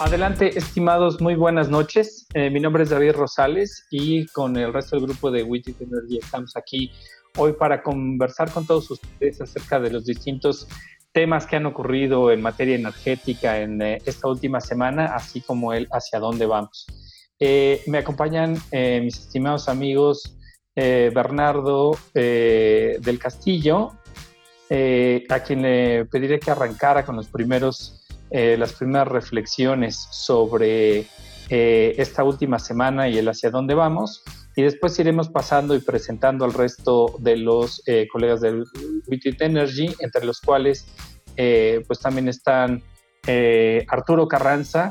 Adelante, estimados, muy buenas noches. Eh, mi nombre es David Rosales y con el resto del grupo de Widget Energy estamos aquí hoy para conversar con todos ustedes acerca de los distintos temas que han ocurrido en materia energética en eh, esta última semana, así como el hacia dónde vamos. Eh, me acompañan mis estimados amigos Bernardo del Castillo, a quien le pediré que arrancara con los primeros eh, las primeras reflexiones sobre eh, esta última semana y el hacia dónde vamos. Y después iremos pasando y presentando al resto de los eh, colegas del Witty Energy, entre los cuales pues también están Arturo Carranza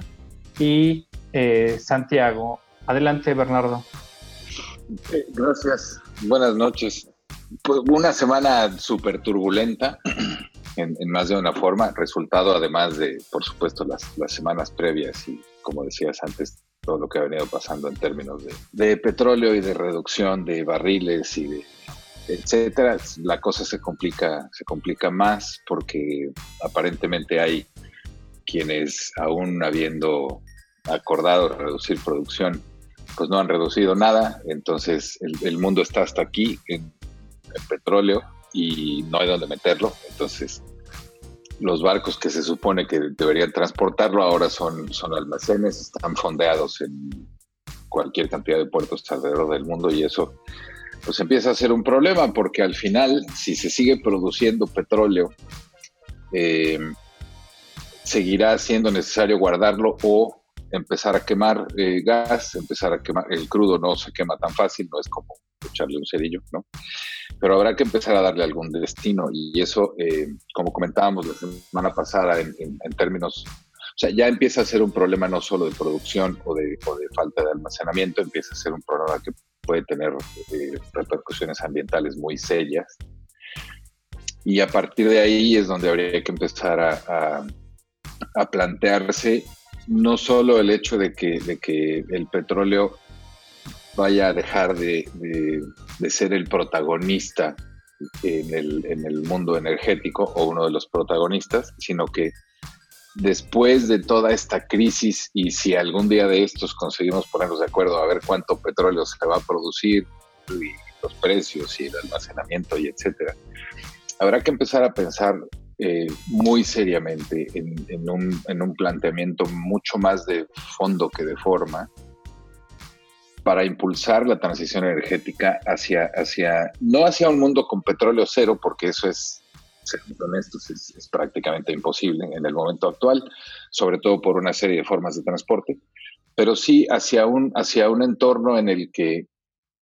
y Santiago. Adelante, Bernardo. Gracias. Buenas noches. Pues una semana súper turbulenta en, más de una forma, resultado además de, por supuesto, las, las, semanas previas y, como decías antes, todo lo que ha venido pasando en términos de, petróleo y de reducción de barriles y de etcétera, la cosa se complica, se complica más porque aparentemente hay quienes aún habiendo acordado reducir producción, pues no han reducido nada, entonces el, el mundo está hasta aquí en, en petróleo y no hay dónde meterlo. Entonces, los barcos que se supone que deberían transportarlo ahora son, son almacenes, están fondeados en cualquier cantidad de puertos alrededor del mundo y eso pues empieza a ser un problema porque al final si se sigue produciendo petróleo eh, seguirá siendo necesario guardarlo o empezar a quemar eh, gas, empezar a quemar el crudo no se quema tan fácil, no es como echarle un cerillo, ¿no? Pero habrá que empezar a darle algún destino y eso, eh, como comentábamos la semana pasada en, términos, o sea, ya empieza a ser un problema no solo de producción o de, falta de almacenamiento, empieza a ser un problema que puede tener eh, repercusiones ambientales muy serias. Y a partir de ahí es donde habría que empezar a, plantearse no solo el hecho de que, de que el petróleo vaya a dejar de, ser el protagonista en el, en el, mundo energético o uno de los protagonistas, sino que después de toda esta crisis y si algún día de estos conseguimos ponernos de acuerdo a ver cuánto petróleo se va a producir y los precios y el almacenamiento y etcétera, habrá que empezar a pensar eh, muy seriamente en, un, en un planteamiento mucho más de fondo que de forma para impulsar la transición energética hacia, hacia, no hacia un mundo con petróleo cero, porque eso es, siendo honestos, es, prácticamente imposible en el momento actual, sobre todo por una serie de formas de transporte, pero sí hacia un, hacia un entorno en el que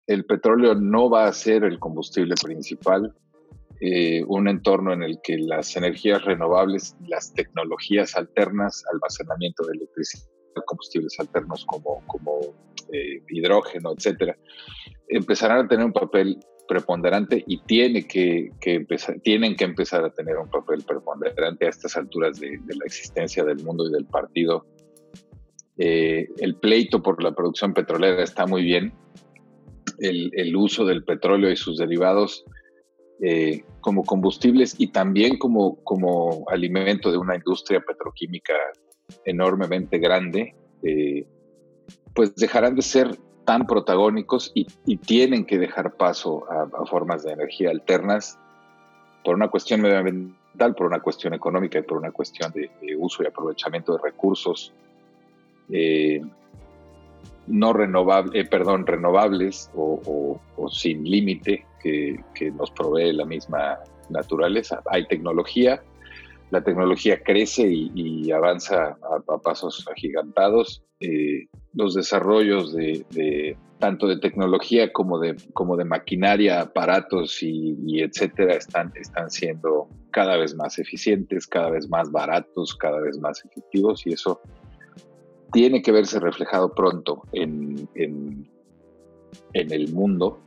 el petróleo no va a ser el combustible principal, eh, un entorno en el que las energías renovables, las tecnologías alternas, almacenamiento de electricidad, combustibles alternos como, como eh, hidrógeno, etcétera, empezarán a tener un papel preponderante y tiene que, empezar, tienen que empezar a tener un papel preponderante a estas alturas de, la existencia del mundo y del partido. Eh, el pleito por la producción petrolera está muy bien. El, uso del petróleo y sus derivados eh, como combustibles y también como, como alimento de una industria petroquímica enormemente grande, eh, pues dejarán de ser tan protagónicos y, tienen que dejar paso a, formas de energía alternas por una cuestión medioambiental, por una cuestión económica y por una cuestión de, uso y aprovechamiento de recursos eh, no renovables, perdón, renovables o, sin límite que, nos provee la misma naturaleza. Hay tecnología, la tecnología crece y, avanza a, pasos agigantados. Eh, los desarrollos de, tanto de tecnología como de, como de maquinaria, aparatos y, etcétera están, están siendo cada vez más eficientes, cada vez más baratos, cada vez más efectivos y eso tiene que verse reflejado pronto en, en el mundo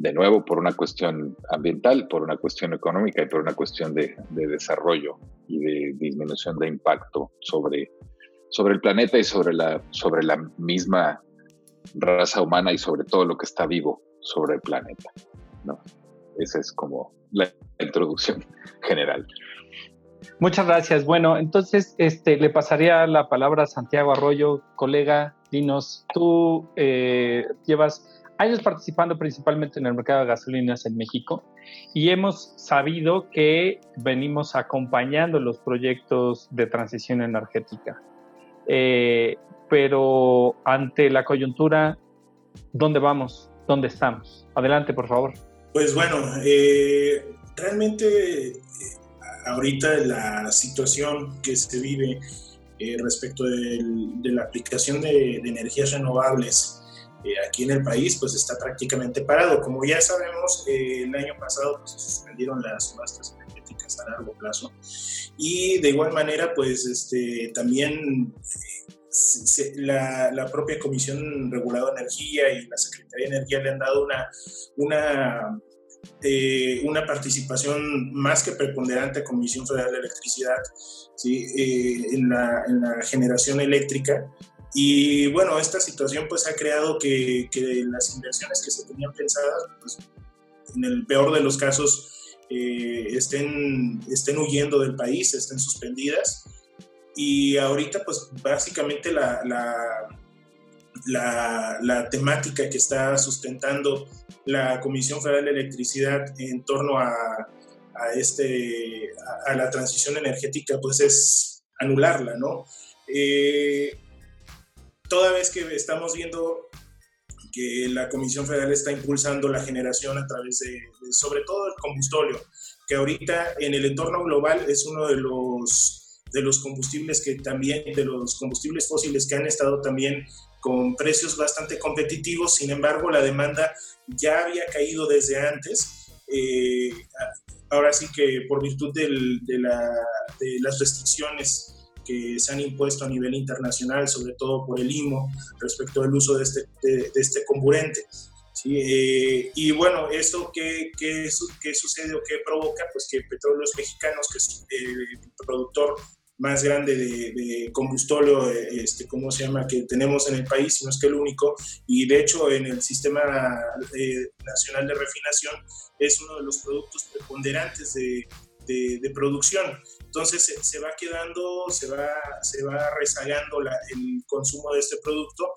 de nuevo por una cuestión ambiental, por una cuestión económica y por una cuestión de, desarrollo y de disminución de impacto sobre, sobre el planeta y sobre la, sobre la misma raza humana y sobre todo lo que está vivo sobre el planeta. ¿no? Esa es como la introducción general. Muchas gracias. Bueno, entonces este, le pasaría la palabra a Santiago Arroyo, colega. Dinos, tú eh, llevas años participando principalmente en el mercado de gasolinas en México y hemos sabido que venimos acompañando los proyectos de transición energética. Eh, pero ante la coyuntura, ¿dónde vamos? ¿Dónde estamos? Adelante, por favor. Pues bueno, eh, realmente ahorita la situación que se vive eh, respecto de la aplicación de, energías renovables eh, aquí en el país, pues está prácticamente parado. Como ya sabemos, eh, el año pasado pues, se suspendieron las subastas energéticas a largo plazo y de igual manera, pues este, también la, la, propia Comisión Regulada de Energía y la Secretaría de Energía le han dado una, una eh, una participación más que preponderante a Comisión Federal de Electricidad ¿sí? Eh, en, la, en, la, generación eléctrica. Y bueno, esta situación pues ha creado que, que las inversiones que se tenían pensadas, pues, en el peor de los casos, eh, estén, estén huyendo del país, estén suspendidas. Y ahorita pues básicamente la, la la, la, temática que está sustentando la Comisión Federal de Electricidad en torno a, a este, a, la transición energética, pues es anularla, ¿no? Eh, toda vez que estamos viendo que la Comisión Federal está impulsando la generación a través de, sobre todo el combustóleo, que ahorita en el entorno global es uno de los, de los combustibles que también, de los combustibles fósiles que han estado también con precios bastante competitivos, sin embargo la demanda ya había caído desde antes. Eh, ahora sí que por virtud de, las restricciones que se han impuesto a nivel internacional, sobre todo por el IMO, respecto al uso de este, de, este comburente. Eh, y bueno, ¿esto qué, qué, sucede o qué provoca? Pues que Petróleos Mexicanos, que es el productor más grande de, de combustóleo, este, ¿cómo se llama?, que tenemos en el país, no es que el único, y de hecho en el Sistema eh, Nacional de Refinación es uno de los productos preponderantes de, de, producción. Entonces se, se, va quedando, se va, se va rezagando la, el consumo de este producto,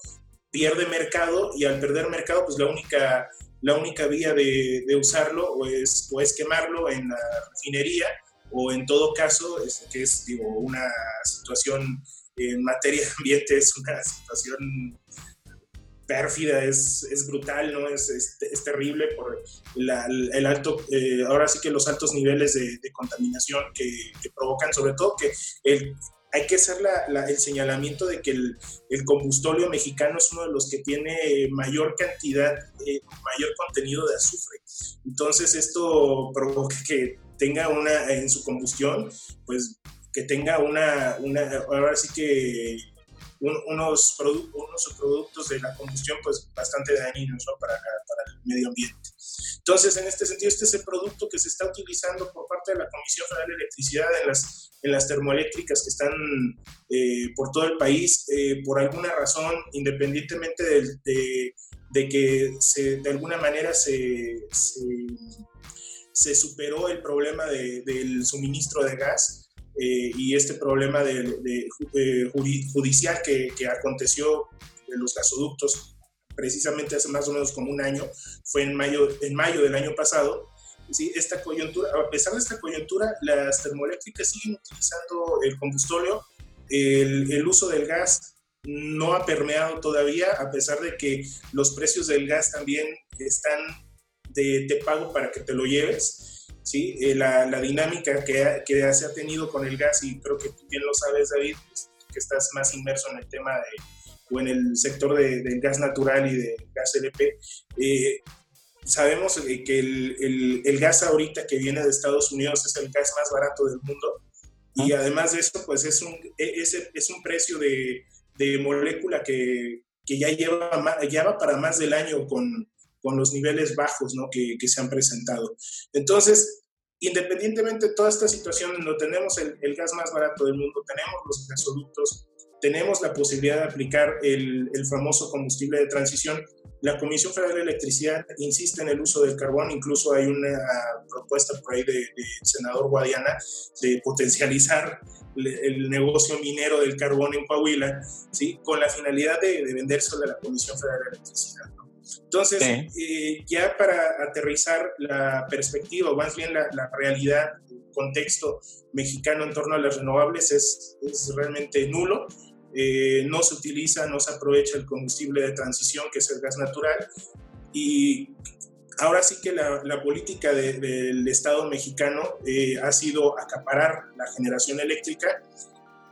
pierde mercado y al perder mercado, pues la única, la única vía de, usarlo o es, o es quemarlo en la refinería o en todo caso, este, que es digo, una situación en materia de ambiente, es una situación pérfida, es, es brutal, ¿no? Es, es, terrible por el alto, eh, ahora sí que los altos niveles de, contaminación que, provocan, sobre todo que el, hay que hacer el señalamiento de que el, el, combustóleo mexicano es uno de los que tiene mayor cantidad, eh, mayor contenido de azufre. Entonces esto provoca que tenga una, en su combustión, pues que tenga una, una ahora sí que unos, unos productos de la combustión pues bastante dañinos para, para, el medio ambiente. Entonces, en este sentido, este es el producto que se está utilizando por parte de la Comisión Federal de Electricidad en las, en las termoeléctricas que están eh, por todo el país, eh, por alguna razón, independientemente de, de, que se, de alguna manera se, se se superó el problema del suministro de gas eh, y este problema de, eh, judicial que, aconteció en los gasoductos precisamente hace más o menos como un año, fue en mayo, en mayo del año pasado. ¿sí? Esta coyuntura, a pesar de esta coyuntura, las termoeléctricas siguen utilizando el combustóleo, el, el uso del gas no ha permeado todavía, a pesar de que los precios del gas también están de, pago para que te lo lleves. ¿Sí? Eh, la, la, dinámica que, que, se ha tenido con el gas, y creo que tú bien lo sabes, David, pues, que estás más inmerso en el tema de, o en el sector de, del gas natural y del gas LP, eh, sabemos eh, que el, el, el, gas ahorita que viene de Estados Unidos es el gas más barato del mundo y además de eso, pues es un, e, es, es un precio de, de molécula que, que ya lleva, lleva para más del año con, con los niveles bajos ¿no? que, que, se han presentado. Entonces, independientemente de toda esta situación, no tenemos el, el, gas más barato del mundo, tenemos los gasoductos tenemos la posibilidad de aplicar el, el famoso combustible de transición la Comisión Federal de Electricidad insiste en el uso del carbón, incluso hay una propuesta por ahí del senador Guadiana de potencializar el negocio minero del carbón en Coahuila, ¿sí? con la finalidad de, de vendérselo a la Comisión Federal de Electricidad. Entonces, eh, ya para aterrizar la perspectiva, o más bien la, la, realidad, el contexto mexicano en torno a las renovables es, es realmente nulo. Eh, no se utiliza, no se aprovecha el combustible de transición, que es el gas natural, y ahora sí que la, política del Estado mexicano eh, ha sido acaparar la generación eléctrica,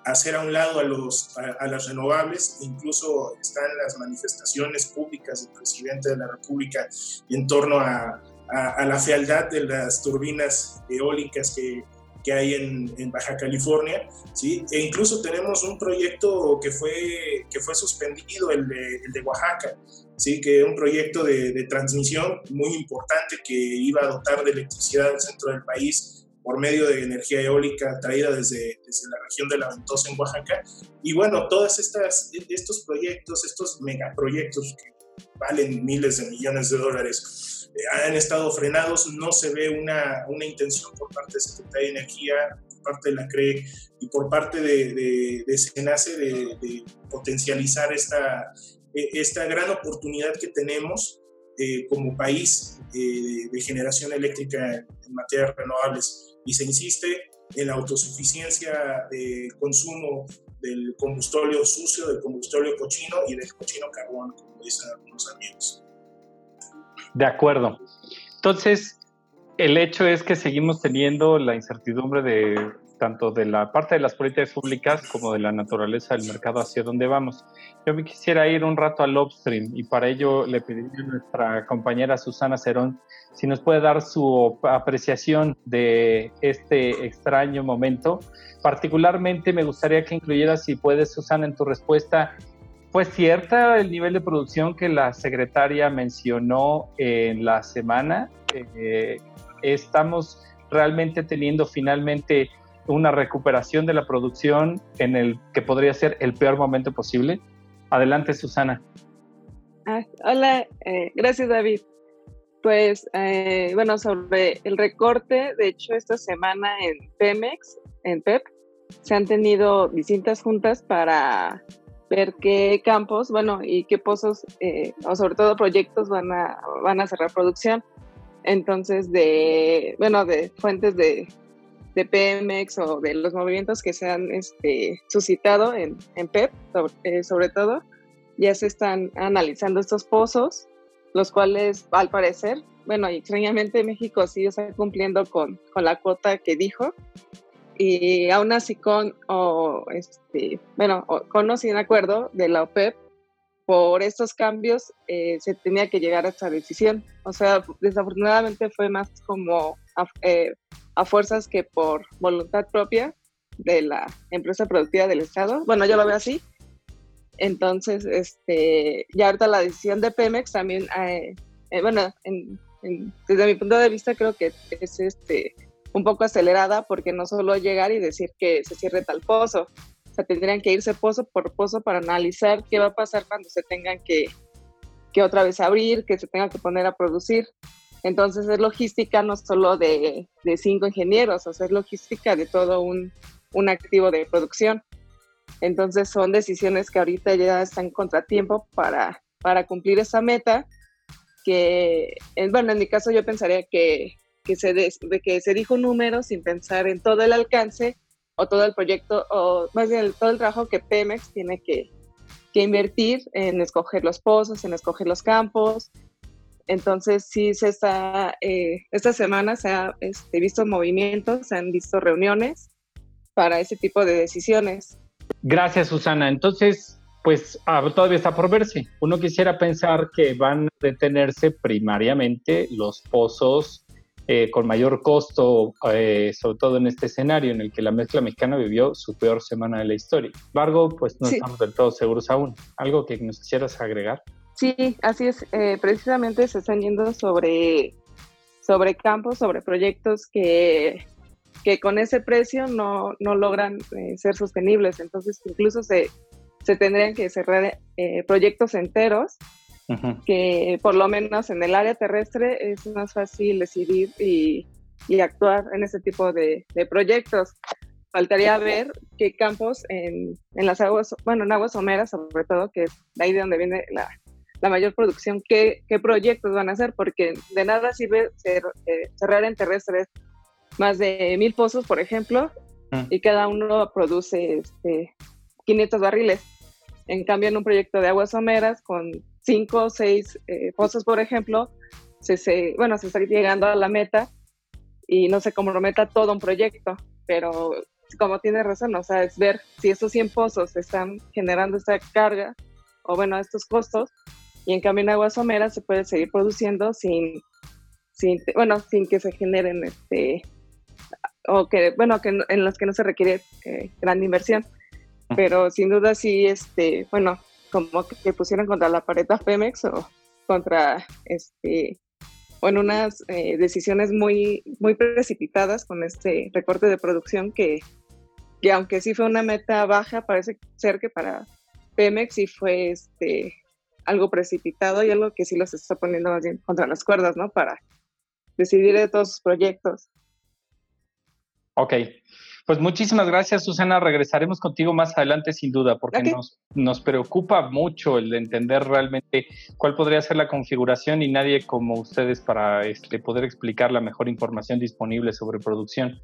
hacer a un lado a, los, a, las renovables, incluso están las manifestaciones públicas del presidente de la República en torno a, a la fealdad de las turbinas eólicas que, que hay en, Baja California, ¿sí? E incluso tenemos un proyecto que fue, que fue suspendido, el de, el de Oaxaca, ¿sí? Que es un proyecto de, de, transmisión muy importante que iba a dotar de electricidad al centro del país por medio de energía eólica traída desde, desde la región de la Ventosa en Oaxaca. Y bueno, todos estos proyectos, estos megaproyectos que valen miles de millones de dólares, han estado frenados, no se ve una, una intención por parte de Secretaría de Energía, por parte de la CRE y por parte de, de, de SENACE de, potencializar esta, e, esta gran oportunidad que tenemos eh, como país eh, de generación eléctrica en materias renovables. Y se insiste en la autosuficiencia de consumo del combustible sucio, del combustible cochino y del cochino carbón, como dicen algunos amigos. De acuerdo. Entonces, el hecho es que seguimos teniendo la incertidumbre de tanto de la parte de las políticas públicas como de la naturaleza del mercado hacia dónde vamos. Yo me quisiera ir un rato al upstream y para ello le pediría a nuestra compañera Susana Cerón si nos puede dar su apreciación de este extraño momento. Particularmente me gustaría que incluyera, si puedes, Susana, en tu respuesta, pues cierta el nivel de producción que la secretaria mencionó en la semana. Eh, estamos realmente teniendo finalmente una recuperación de la producción en el que podría ser el peor momento posible. Adelante, Susana. Ah, hola, eh, gracias David. Pues eh, bueno, sobre el recorte, de hecho esta semana en Pemex, en PEP, se han tenido distintas juntas para ver qué campos, bueno, y qué pozos, eh, o sobre todo proyectos van a, van a cerrar producción. Entonces, de, bueno, de fuentes de, de PMX o de los movimientos que se han este, suscitado en, en PEP, eh, sobre, todo, ya se están analizando estos pozos, los cuales, al parecer, bueno, extrañamente México sí está cumpliendo con, con la cuota que dijo, y aún así con, o este, bueno, con o sin acuerdo de la OPEP, por estos cambios eh, se tenía que llegar a esta decisión. O sea, desafortunadamente fue más como a, eh, a, fuerzas que por voluntad propia de la empresa productiva del Estado. Bueno, yo lo veo así. Entonces, este, ya ahorita la decisión de Pemex también, eh, bueno, desde mi punto de vista creo que es este un poco acelerada porque no solo llegar y decir que se cierre tal pozo, sea, tendrían que irse pozo por pozo para analizar qué va a pasar cuando se tengan que, que otra vez abrir, que se tenga que poner a producir. Entonces es logística no solo de, de cinco ingenieros, o sea, es logística de todo un, un, activo de producción. Entonces son decisiones que ahorita ya están contratiempo para, para cumplir esa meta, que, bueno, en mi caso yo pensaría que que se, de, que se dijo un número sin pensar en todo el alcance o todo el proyecto, o más bien todo el trabajo que Pemex tiene que, que invertir en escoger los pozos, en escoger los campos. Entonces, sí, se está, eh, esta semana se ha este, visto movimientos, se han visto reuniones para ese tipo de decisiones. Gracias, Susana. Entonces, pues ah, todavía está por verse. Uno quisiera pensar que van a detenerse primariamente los pozos eh, con mayor costo, eh, sobre todo en este escenario en el que la mezcla mexicana vivió su peor semana de la historia. Sin embargo, pues no estamos del todo seguros aún. ¿Algo que nos quisieras agregar? Sí, así es. Eh, precisamente se están yendo sobre, sobre campos, sobre proyectos que, que con ese precio no, no logran ser sostenibles. Entonces, incluso se, se tendrían que cerrar proyectos enteros, que por lo menos en el área terrestre es más fácil decidir y, actuar en ese tipo de, proyectos. Faltaría ver qué campos en, las aguas, bueno, en aguas someras sobre todo, que es de ahí de donde viene la, mayor producción, qué, qué, proyectos van a hacer, porque de nada sirve eh, cerrar en terrestres más de mil pozos, por ejemplo, mm. y cada uno produce este, 500 barriles. En cambio, en un proyecto de aguas someras con 5 o 6 eh, pozos, por ejemplo, se, bueno, se está llegando a la meta y no se comprometa todo un proyecto, pero como tiene razón, o sea, es ver si esos 100 pozos están generando esta carga o bueno, estos costos, y en cambio en aguas someras se puede seguir produciendo sin, sin bueno, sin que se generen este, o que, bueno, que en los que no se requiere eh, gran inversión. Pero sin duda sí, este, bueno, como que pusieron contra la pared a Pemex o contra, este, bueno, unas eh, decisiones muy, muy precipitadas con este recorte de producción que, que aunque sí fue una meta baja, parece ser que para Pemex sí fue este, algo precipitado y algo que sí los está poniendo más bien contra las cuerdas, ¿no? Para decidir de todos sus proyectos. Ok, pues muchísimas gracias, Susana. Regresaremos contigo más adelante, sin duda, porque nos, nos preocupa mucho el de entender realmente cuál podría ser la configuración y nadie como ustedes para este, poder explicar la mejor información disponible sobre producción.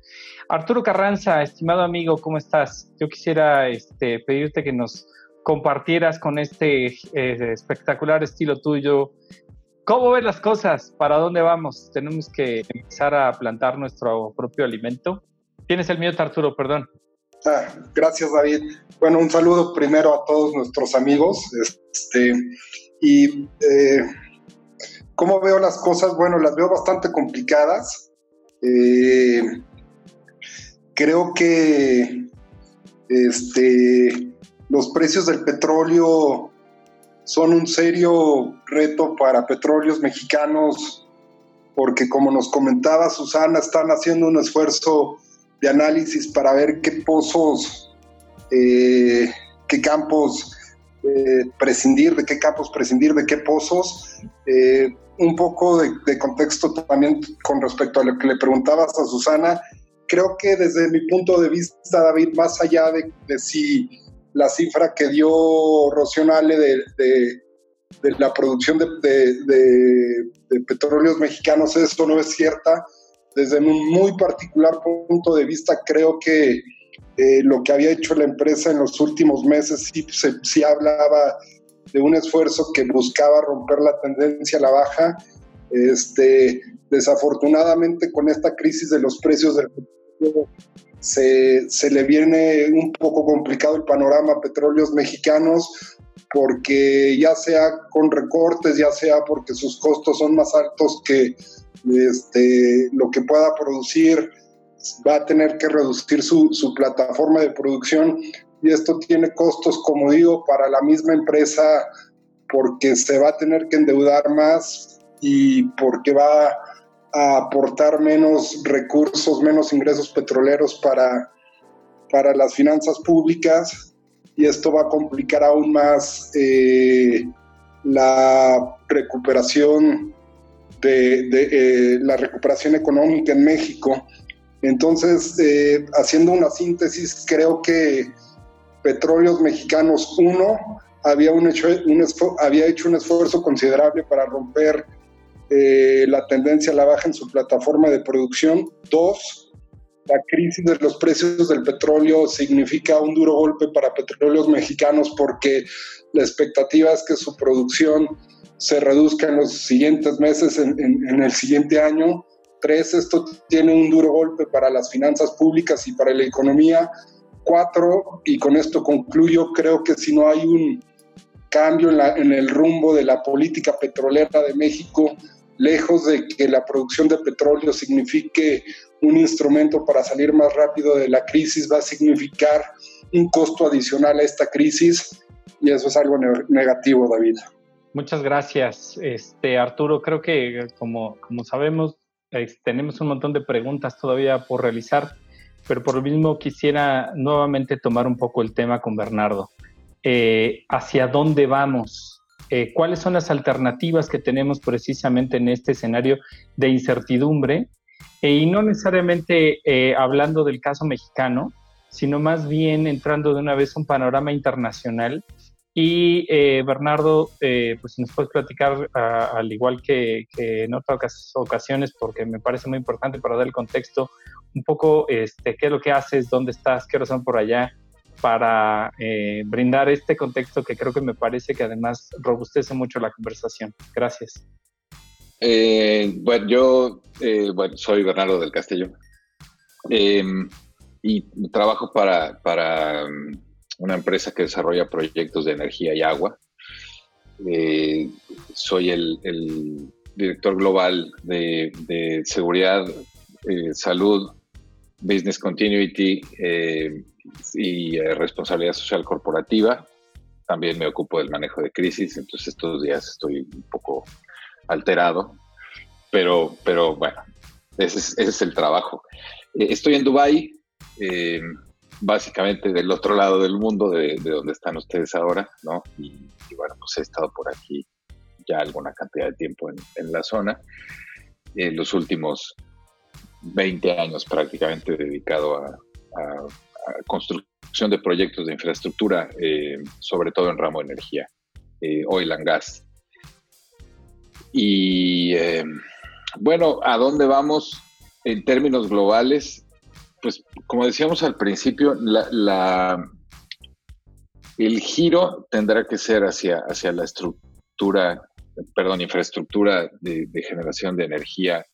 Arturo Carranza, estimado amigo, ¿cómo estás? Yo quisiera este, pedirte que nos compartieras con este eh, espectacular estilo tuyo. ¿Cómo ves las cosas? ¿Para dónde vamos? ¿Tenemos que empezar a plantar nuestro propio alimento? Tienes el mío, Arturo, perdón. Ah, gracias, David. Bueno, un saludo primero a todos nuestros amigos. Este, y eh, cómo veo las cosas, bueno, las veo bastante complicadas. Eh, creo que este, los precios del petróleo son un serio reto para petróleos mexicanos, porque como nos comentaba Susana, están haciendo un esfuerzo de análisis para ver qué pozos, eh, qué campos eh, prescindir, de qué campos prescindir, de qué pozos. Eh, un poco de, contexto también con respecto a lo que le preguntabas a Susana. Creo que desde mi punto de vista, David, más allá de, si la cifra que dio Rocionale de, de, la producción de, petróleos mexicanos, esto no es cierta desde un muy particular punto de vista, creo que eh, lo que había hecho la empresa en los últimos meses sí, sí hablaba de un esfuerzo que buscaba romper la tendencia a la baja. Este, desafortunadamente con esta crisis de los precios del petróleo se, se, le viene un poco complicado el panorama a petróleos mexicanos porque ya sea con recortes, ya sea porque sus costos son más altos que este, lo que pueda producir, va a tener que reducir su, su plataforma de producción. Y esto tiene costos, como digo, para la misma empresa porque se va a tener que endeudar más y porque va a aportar menos recursos, menos ingresos petroleros para, para las finanzas públicas. Y esto va a complicar aún más eh, la recuperación de, eh, la recuperación económica en México. Entonces, eh, haciendo una síntesis, creo que Petróleos Mexicanos 1 había, un hecho, un había hecho un esfuerzo considerable para romper eh, la tendencia a la baja en su plataforma de producción. Dos, la crisis de los precios del petróleo significa un duro golpe para petróleos mexicanos porque la expectativa es que su producción se reduzca en los siguientes meses, en, el siguiente año. Tres, esto tiene un duro golpe para las finanzas públicas y para la economía. Cuatro, y con esto concluyo, creo que si no hay un cambio en, en el rumbo de la política petrolera de México, lejos de que la producción de petróleo signifique un instrumento para salir más rápido de la crisis, va a significar un costo adicional a esta crisis y eso es algo negativo, David. Muchas gracias, este, Arturo. Creo que como, como sabemos, tenemos un montón de preguntas todavía por realizar, pero por lo mismo quisiera nuevamente tomar un poco el tema con Bernardo. eh, hacia dónde vamos, eh, cuáles son las alternativas que tenemos precisamente en este escenario de incertidumbre, y no necesariamente hablando del caso mexicano, sino más bien entrando de una vez a un panorama internacional y eh, Bernardo, eh, pues nos puedes platicar, al igual que, en otras ocasiones, porque me parece muy importante para dar el contexto, un poco este, qué es lo que haces, dónde estás, qué son por allá, para eh, brindar este contexto que creo que me parece que además robustece mucho la conversación. Gracias. bueno, yo soy Bernardo del Castillo em, y trabajo para, para una empresa que desarrolla proyectos de energía y agua. Eh, soy el, director global de, seguridad, eh, salud, business continuity eh, y responsabilidad social corporativa. También me ocupo del manejo de crisis, entonces estos días estoy un poco alterado, pero, pero bueno, ese es, ese es el trabajo. estoy en Dubái básicamente del otro lado del mundo, de, donde están ustedes ahora, ¿no? Y, bueno, pues he estado por aquí ya alguna cantidad de tiempo en, la zona. En los últimos 20 años prácticamente dedicado a, construcción de proyectos de infraestructura, eh, sobre todo en ramo de energía, eh, oil and gas. Y eh, bueno, ¿a dónde vamos en términos globales? Pues como decíamos al principio, el giro tendrá que ser hacia, hacia la estructura, perdón, infraestructura de, generación de energía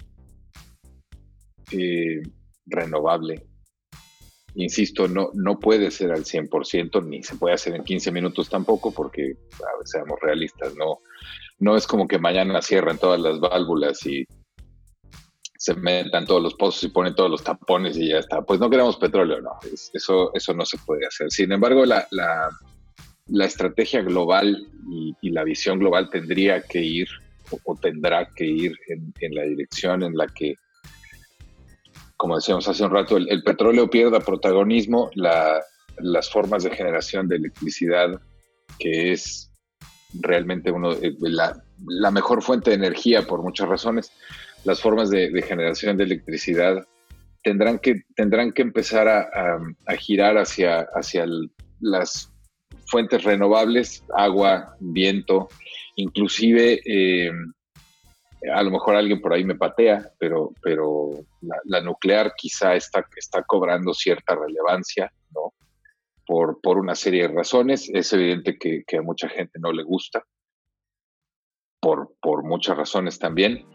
eh, renovable. Insisto, no, no puede ser al 100%, ni se puede hacer en 15 minutos tampoco, porque, seamos realistas, no, no es como que mañana cierran todas las válvulas y se metan todos los pozos y ponen todos los tapones y ya está. Pues no queremos petróleo, no, eso, eso no se puede hacer. Sin embargo, la, la, estrategia global y, la visión global tendría que ir o, tendrá que ir en, la dirección en la que, como decíamos hace un rato, el, petróleo pierda protagonismo, las formas de generación de electricidad, que es realmente uno, eh, la, la mejor fuente de energía por muchas razones, las formas de, generación de electricidad tendrán que, tendrán que empezar a, girar hacia, hacia las fuentes renovables, agua, viento, inclusive eh, a lo mejor alguien por ahí me patea, pero, pero la, nuclear quizá está, está cobrando cierta relevancia, ¿no? Por, por una serie de razones. Es evidente que, a mucha gente no le gusta, por, por muchas razones también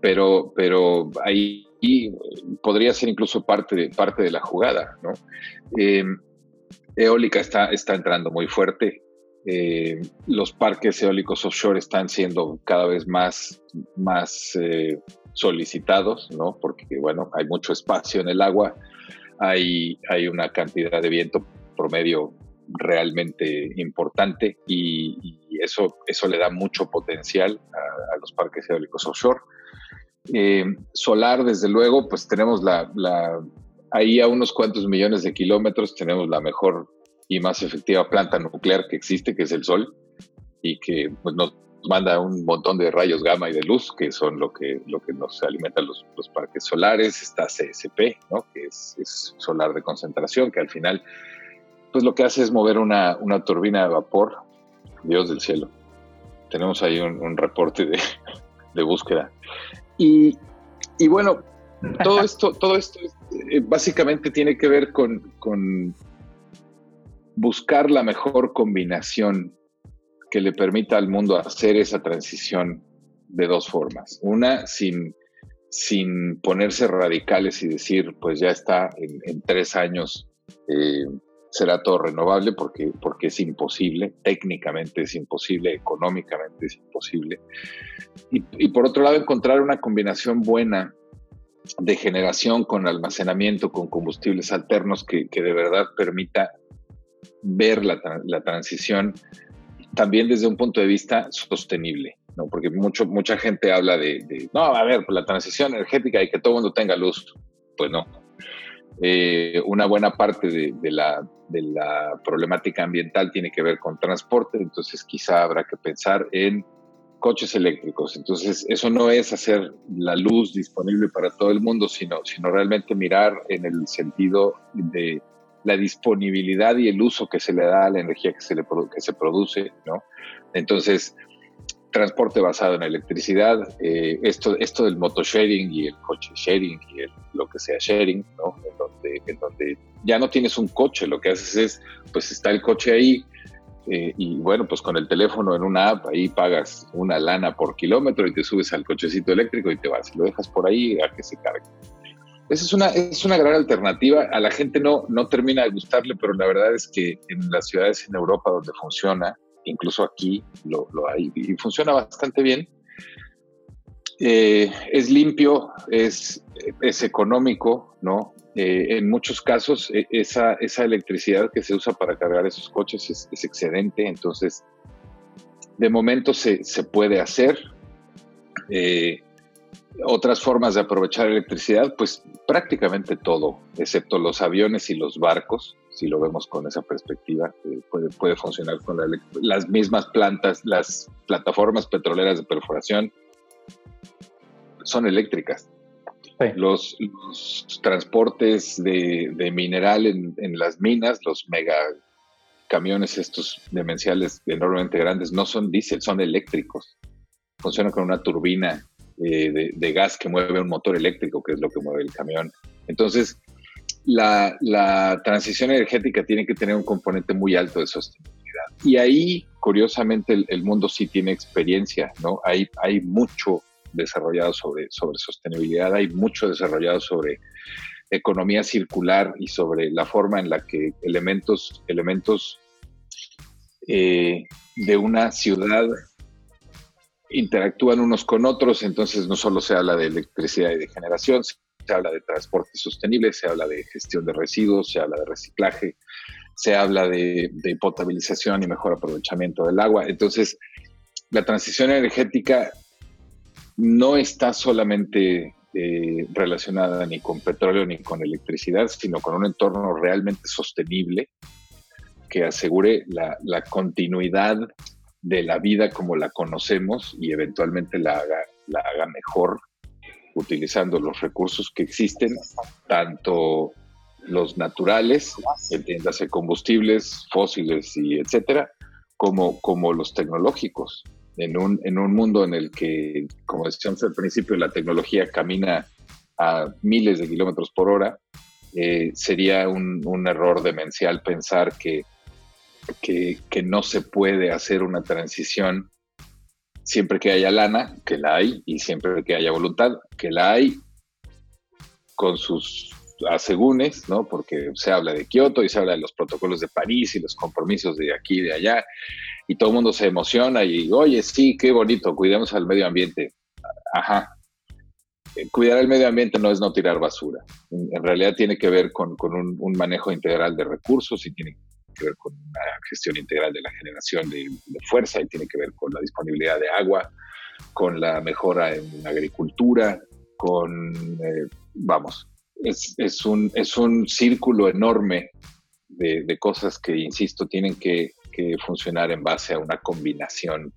pero, pero ahí podría ser incluso parte de, parte de la jugada, ¿no? Eh, eólica está, está entrando muy fuerte. Eh, los parques eólicos offshore están siendo cada vez más, más eh, solicitados, ¿no? Porque, bueno, hay mucho espacio en el agua, hay, hay una cantidad de viento promedio realmente importante y, eso, eso le da mucho potencial a, los parques eólicos offshore. Eh, solar, desde luego, pues tenemos la, ahí a unos cuantos millones de kilómetros tenemos la mejor y más efectiva planta nuclear que existe, que es el Sol, y que pues, nos manda un montón de rayos gamma y de luz, que son lo que, lo que nos alimentan los, parques solares. Está CSP, ¿no? que es, solar de concentración, que al final pues lo que hace es mover una, turbina de vapor, Dios del cielo. Tenemos ahí un, reporte de, de búsqueda. Y, bueno, todo esto, todo esto eh, básicamente tiene que ver con, buscar la mejor combinación que le permita al mundo hacer esa transición de dos formas. Una, sin, sin ponerse radicales y decir, pues ya está, en, tres años eh, será todo renovable, porque, porque es imposible, técnicamente es imposible, económicamente es imposible. Y, por otro lado, encontrar una combinación buena de generación con almacenamiento, con combustibles alternos que, de verdad permita ver la, transición también desde un punto de vista sostenible, ¿no? Porque mucho, mucha gente habla de, no, a ver, la transición energética y que todo el mundo tenga luz. Pues no. Eh, una buena parte de, la, problemática ambiental tiene que ver con transporte, entonces quizá habrá que pensar en coches eléctricos. Entonces, eso no es hacer la luz disponible para todo el mundo, sino, sino realmente mirar en el sentido de la disponibilidad y el uso que se le da a la energía que se, le, que se produce, ¿no? Entonces, transporte basado en electricidad, eh, esto, esto del motosharing y el coche sharing y lo que sea sharing, ¿no? Donde, en donde ya no tienes un coche, lo que haces es, pues está el coche ahí, eh, y bueno, pues con el teléfono en una app, ahí pagas una lana por kilómetro y te subes al cochecito eléctrico y te vas. Lo dejas por ahí a que se cargue. Esa es una, es una gran alternativa. A la gente no, no termina de gustarle, pero la verdad es que en las ciudades en Europa donde funciona, incluso aquí lo, lo hay y funciona bastante bien. Eh, es limpio, es, es económico, ¿no? Eh, en muchos casos e, esa, electricidad que se usa para cargar esos coches es, excedente, entonces de momento se, puede hacer. Eh, otras formas de aprovechar electricidad, pues prácticamente todo, excepto los aviones y los barcos, si lo vemos con esa perspectiva, eh, puede, puede funcionar con las mismas plantas, las plataformas petroleras de perforación son eléctricas. Los, transportes de, mineral en, las minas, los mega camiones estos demenciales enormemente grandes, no son diésel, son eléctricos. Funcionan con una turbina eh, de, gas que mueve un motor eléctrico, que es lo que mueve el camión. Entonces, la, transición energética tiene que tener un componente muy alto de sostenibilidad. Y ahí, curiosamente, el, mundo sí tiene experiencia, ¿no? Hay, hay mucho desarrollado sobre, sobre sostenibilidad, hay mucho desarrollado sobre economía circular y sobre la forma en la que elementos, elementos eh, de una ciudad interactúan unos con otros, entonces no solo se habla de electricidad y de generación, se habla de transporte sostenible, se habla de gestión de residuos, se habla de reciclaje, se habla de, de potabilización y mejor aprovechamiento del agua. Entonces, la transición energética no está solamente eh, relacionada ni con petróleo ni con electricidad, sino con un entorno realmente sostenible que asegure la, continuidad de la vida como la conocemos y eventualmente la haga, la haga mejor utilizando los recursos que existen, tanto los naturales, entiéndase combustibles fósiles y etcétera, como, como los tecnológicos en un, en un mundo en el que, como decíamos al principio, la tecnología camina a miles de kilómetros por hora, eh, sería un, un, error demencial pensar que, que, no se puede hacer una transición siempre que haya lana, que la hay, y siempre que haya voluntad, que la hay, con sus asegúnes, ¿no? Porque se habla de Kioto y se habla de los protocolos de París y los compromisos de aquí y de allá, y todo el mundo se emociona y, oye, sí, qué bonito, cuidemos al medio ambiente. Ajá. Eh, cuidar el medio ambiente no es no tirar basura. En, realidad tiene que ver con, un, manejo integral de recursos y tiene que ver con una gestión integral de la generación de, fuerza y tiene que ver con la disponibilidad de agua, con la mejora en agricultura, con, eh, vamos, es, un, es un círculo enorme de, cosas que, insisto, tienen que funcionar en base a una combinación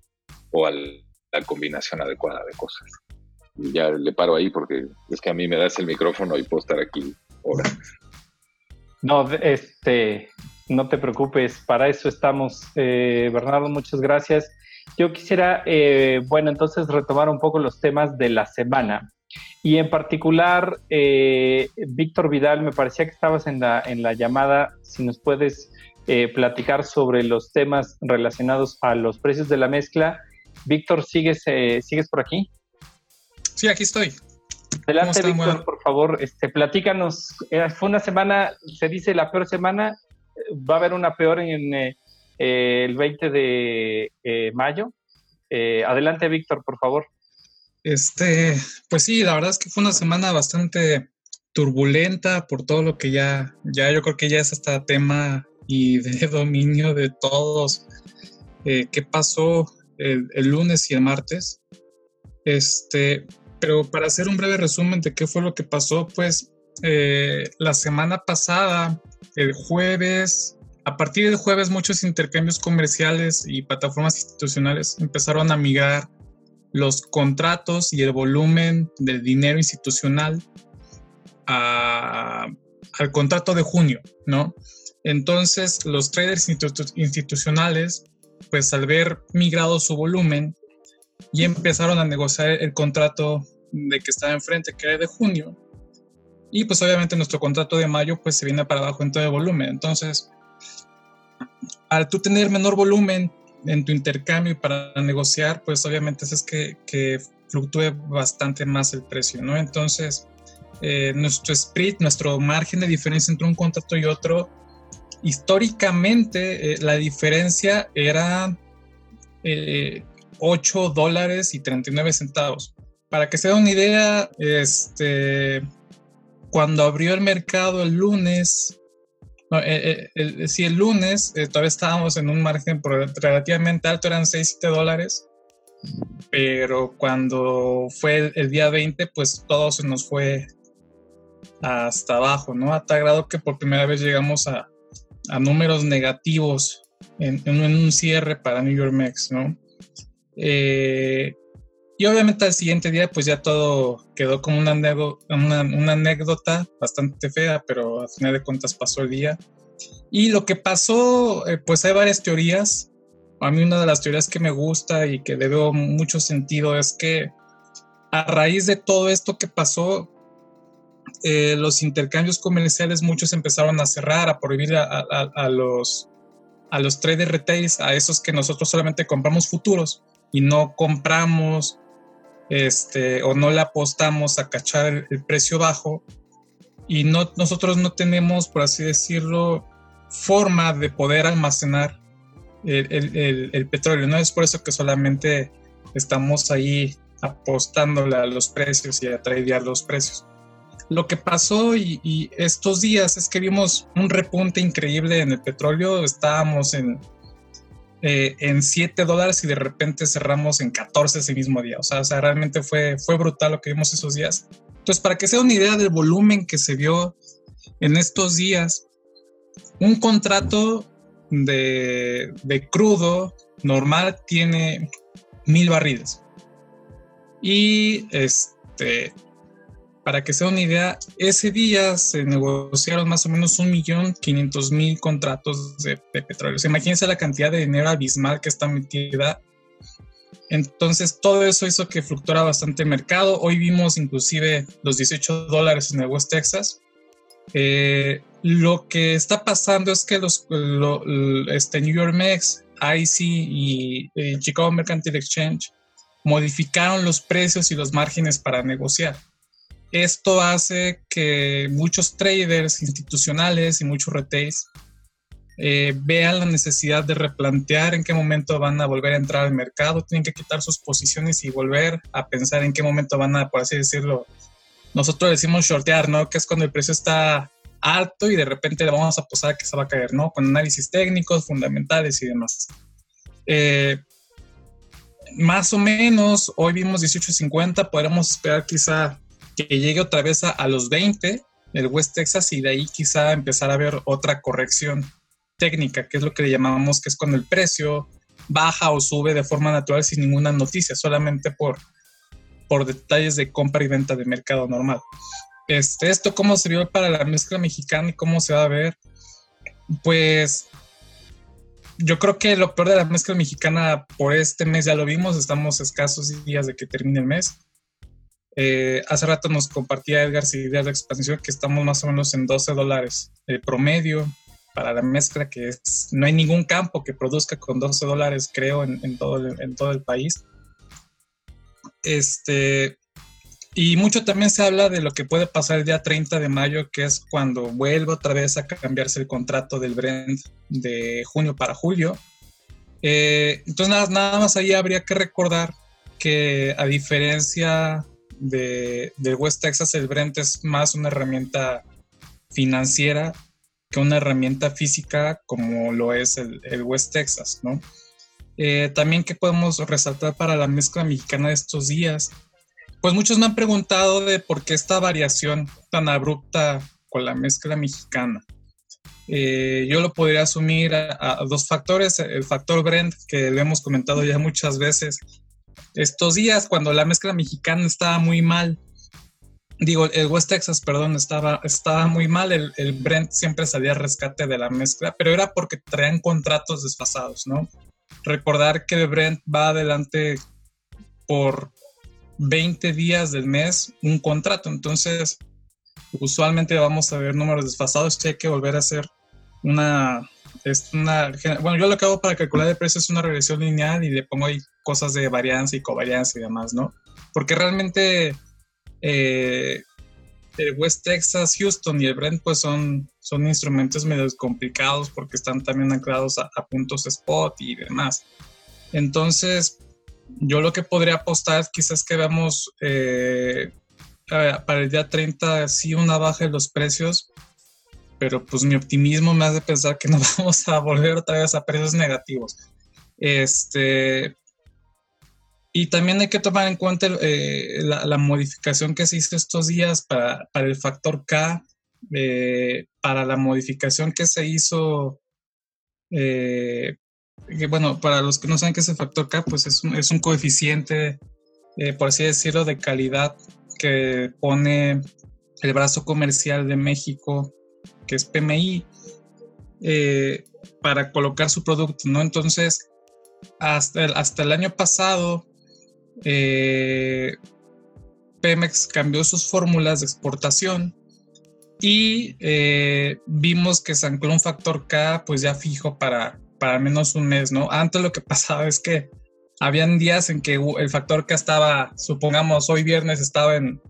o a la combinación adecuada de cosas. Y ya le paro ahí porque es que a mí me das el micrófono y puedo estar aquí ahora. No, este, no te preocupes, para eso estamos. Eh, Bernardo, muchas gracias. Yo quisiera, eh, bueno, entonces retomar un poco los temas de la semana. Y en particular, eh, Víctor Vidal, me parecía que estabas en la, en la llamada, si nos puedes eh, platicar sobre los temas relacionados a los precios de la mezcla. Víctor, ¿sigues, eh, ¿sigues por aquí? Sí, aquí estoy. Adelante, Víctor, por favor, este, platícanos. Eh, fue una semana, se dice la peor semana, va a haber una peor en el 20 de mayo. adelante, Víctor, por favor. Este, pues sí, la verdad es que fue una semana bastante turbulenta por todo lo que ya, ya yo creo que ya es hasta tema y de dominio de todos. Eh, ¿Qué pasó el, lunes y el martes? Este, pero para hacer un breve resumen de qué fue lo que pasó, pues eh, la semana pasada, el jueves, a partir del jueves muchos intercambios comerciales y plataformas institucionales empezaron a migrar los contratos y el volumen del dinero institucional al contrato de junio, ¿no? Entonces los traders institucionales, pues al ver migrado su volumen, y empezaron a negociar el contrato de que estaba enfrente, que era de junio. Y pues obviamente nuestro contrato de mayo pues se viene para abajo en todo el volumen. Entonces, al tú tener menor volumen en tu intercambio para negociar, pues obviamente es que, que fluctúe bastante más el precio, ¿no? Entonces, eh, nuestro split, nuestro margen de diferencia entre un contrato y otro, históricamente eh, la diferencia era eh, 8 dólares y 39 centavos. Para que se den una idea, este, cuando abrió el mercado el lunes, eh, eh, si el lunes todavía estábamos en un margen relativamente alto, eran 6, 7 dólares, pero cuando fue el, día 20, pues todo se nos fue hasta abajo, ¿no? A tal grado que por primera vez llegamos a, a números negativos en, en, un cierre para New York Mex, ¿no? Eh, y obviamente al siguiente día pues ya todo quedó como una, una, anécdota bastante fea, pero al final de cuentas pasó el día. Y lo que pasó, eh, pues hay varias teorías. A mí una de las teorías que me gusta y que le veo mucho sentido es que a raíz de todo esto que pasó, eh, los intercambios comerciales muchos empezaron a cerrar, a prohibir a, los, a los traders retails, a esos que nosotros solamente compramos futuros y no compramos este, o no le apostamos a cachar el, precio bajo y no, nosotros no tenemos, por así decirlo, forma de poder almacenar el, petróleo. No es por eso que solamente estamos ahí apostándole a los precios y a tradear los precios. Lo que pasó y, estos días es que vimos un repunte increíble en el petróleo. Estábamos en eh, en 7 dólares y de repente cerramos en 14 ese mismo día. O sea, o sea, realmente fue, fue brutal lo que vimos esos días. Entonces, para que sea una idea del volumen que se vio en estos días, un contrato de, de crudo normal tiene mil barriles. Y este, para que sea una idea, ese día se negociaron más o menos un millón quinientos mil contratos de, petróleo. imagínense la cantidad de dinero abismal que está metida. Entonces, todo eso hizo que fluctuara bastante el mercado. Hoy vimos inclusive los 18 dólares en el West Texas. Eh, lo que está pasando es que los, este New York Mex, IC y eh, Chicago Mercantile Exchange modificaron los precios y los márgenes para negociar esto hace que muchos traders institucionales y muchos retails eh, vean la necesidad de replantear en qué momento van a volver a entrar al mercado, tienen que quitar sus posiciones y volver a pensar en qué momento van a, por así decirlo, nosotros decimos shortear, ¿no? Que es cuando el precio está alto y de repente le vamos a posar que se va a caer, ¿no? Con análisis técnicos, fundamentales y demás. Eh, más o menos, hoy vimos 18.50, podremos esperar quizá que llegue otra vez a, los 20 el West Texas y de ahí quizá empezar a ver otra corrección técnica, que es lo que le llamamos que es cuando el precio baja o sube de forma natural sin ninguna noticia, solamente por, por detalles de compra y venta de mercado normal. Este, esto cómo se vio para la mezcla mexicana y cómo se va a ver, pues yo creo que lo peor de la mezcla mexicana por este mes ya lo vimos, estamos escasos días de que termine el mes. Eh, hace rato nos compartía Edgar si ideas de expansión que estamos más o menos en 12 dólares el promedio para la mezcla, que es, no hay ningún campo que produzca con 12 dólares, creo, en, todo el, en todo el país. Este, y mucho también se habla de lo que puede pasar el día 30 de mayo, que es cuando vuelve otra vez a cambiarse el contrato del Brent de junio para julio. Eh, entonces, nada, nada más ahí habría que recordar que a diferencia de, West Texas, el Brent es más una herramienta financiera que una herramienta física como lo es el, West Texas, ¿no? Eh, también que podemos resaltar para la mezcla mexicana de estos días, pues muchos me han preguntado de por qué esta variación tan abrupta con la mezcla mexicana. Eh, yo lo podría asumir a, dos factores. El factor Brent, que lo hemos comentado ya muchas veces, estos días cuando la mezcla mexicana estaba muy mal, digo, el West Texas, perdón, estaba, estaba muy mal, el, Brent siempre salía a rescate de la mezcla, pero era porque traían contratos desfasados, ¿no? Recordar que el Brent va adelante por 20 días del mes un contrato, entonces usualmente vamos a ver números desfasados que hay que volver a hacer una, una, bueno, yo lo que hago para calcular el precio es una regresión lineal y le pongo ahí cosas de varianza y covarianza y demás, ¿no? Porque realmente eh, el West Texas, Houston y el Brent pues son, son instrumentos medio complicados porque están también anclados a, puntos spot y demás. Entonces, yo lo que podría apostar quizás que veamos eh, para el día 30 sí una baja en los precios, pero pues mi optimismo me hace pensar que nos vamos a volver otra vez a precios negativos. Este, y también hay que tomar en cuenta eh, la, modificación que se hizo estos días para, para el factor K, eh, para la modificación que se hizo, eh, bueno, para los que no saben qué es el factor K, pues es un, es un coeficiente, por así decirlo, de calidad que pone el brazo comercial de México que es PMI, para colocar su producto, ¿no? Entonces, hasta hasta el año pasado, eh, Pemex cambió sus fórmulas de exportación y eh, vimos que se un factor K, pues ya fijo para, para menos un mes, ¿no? Antes lo que pasaba es que habían días en que el factor K estaba, supongamos, hoy viernes estaba en,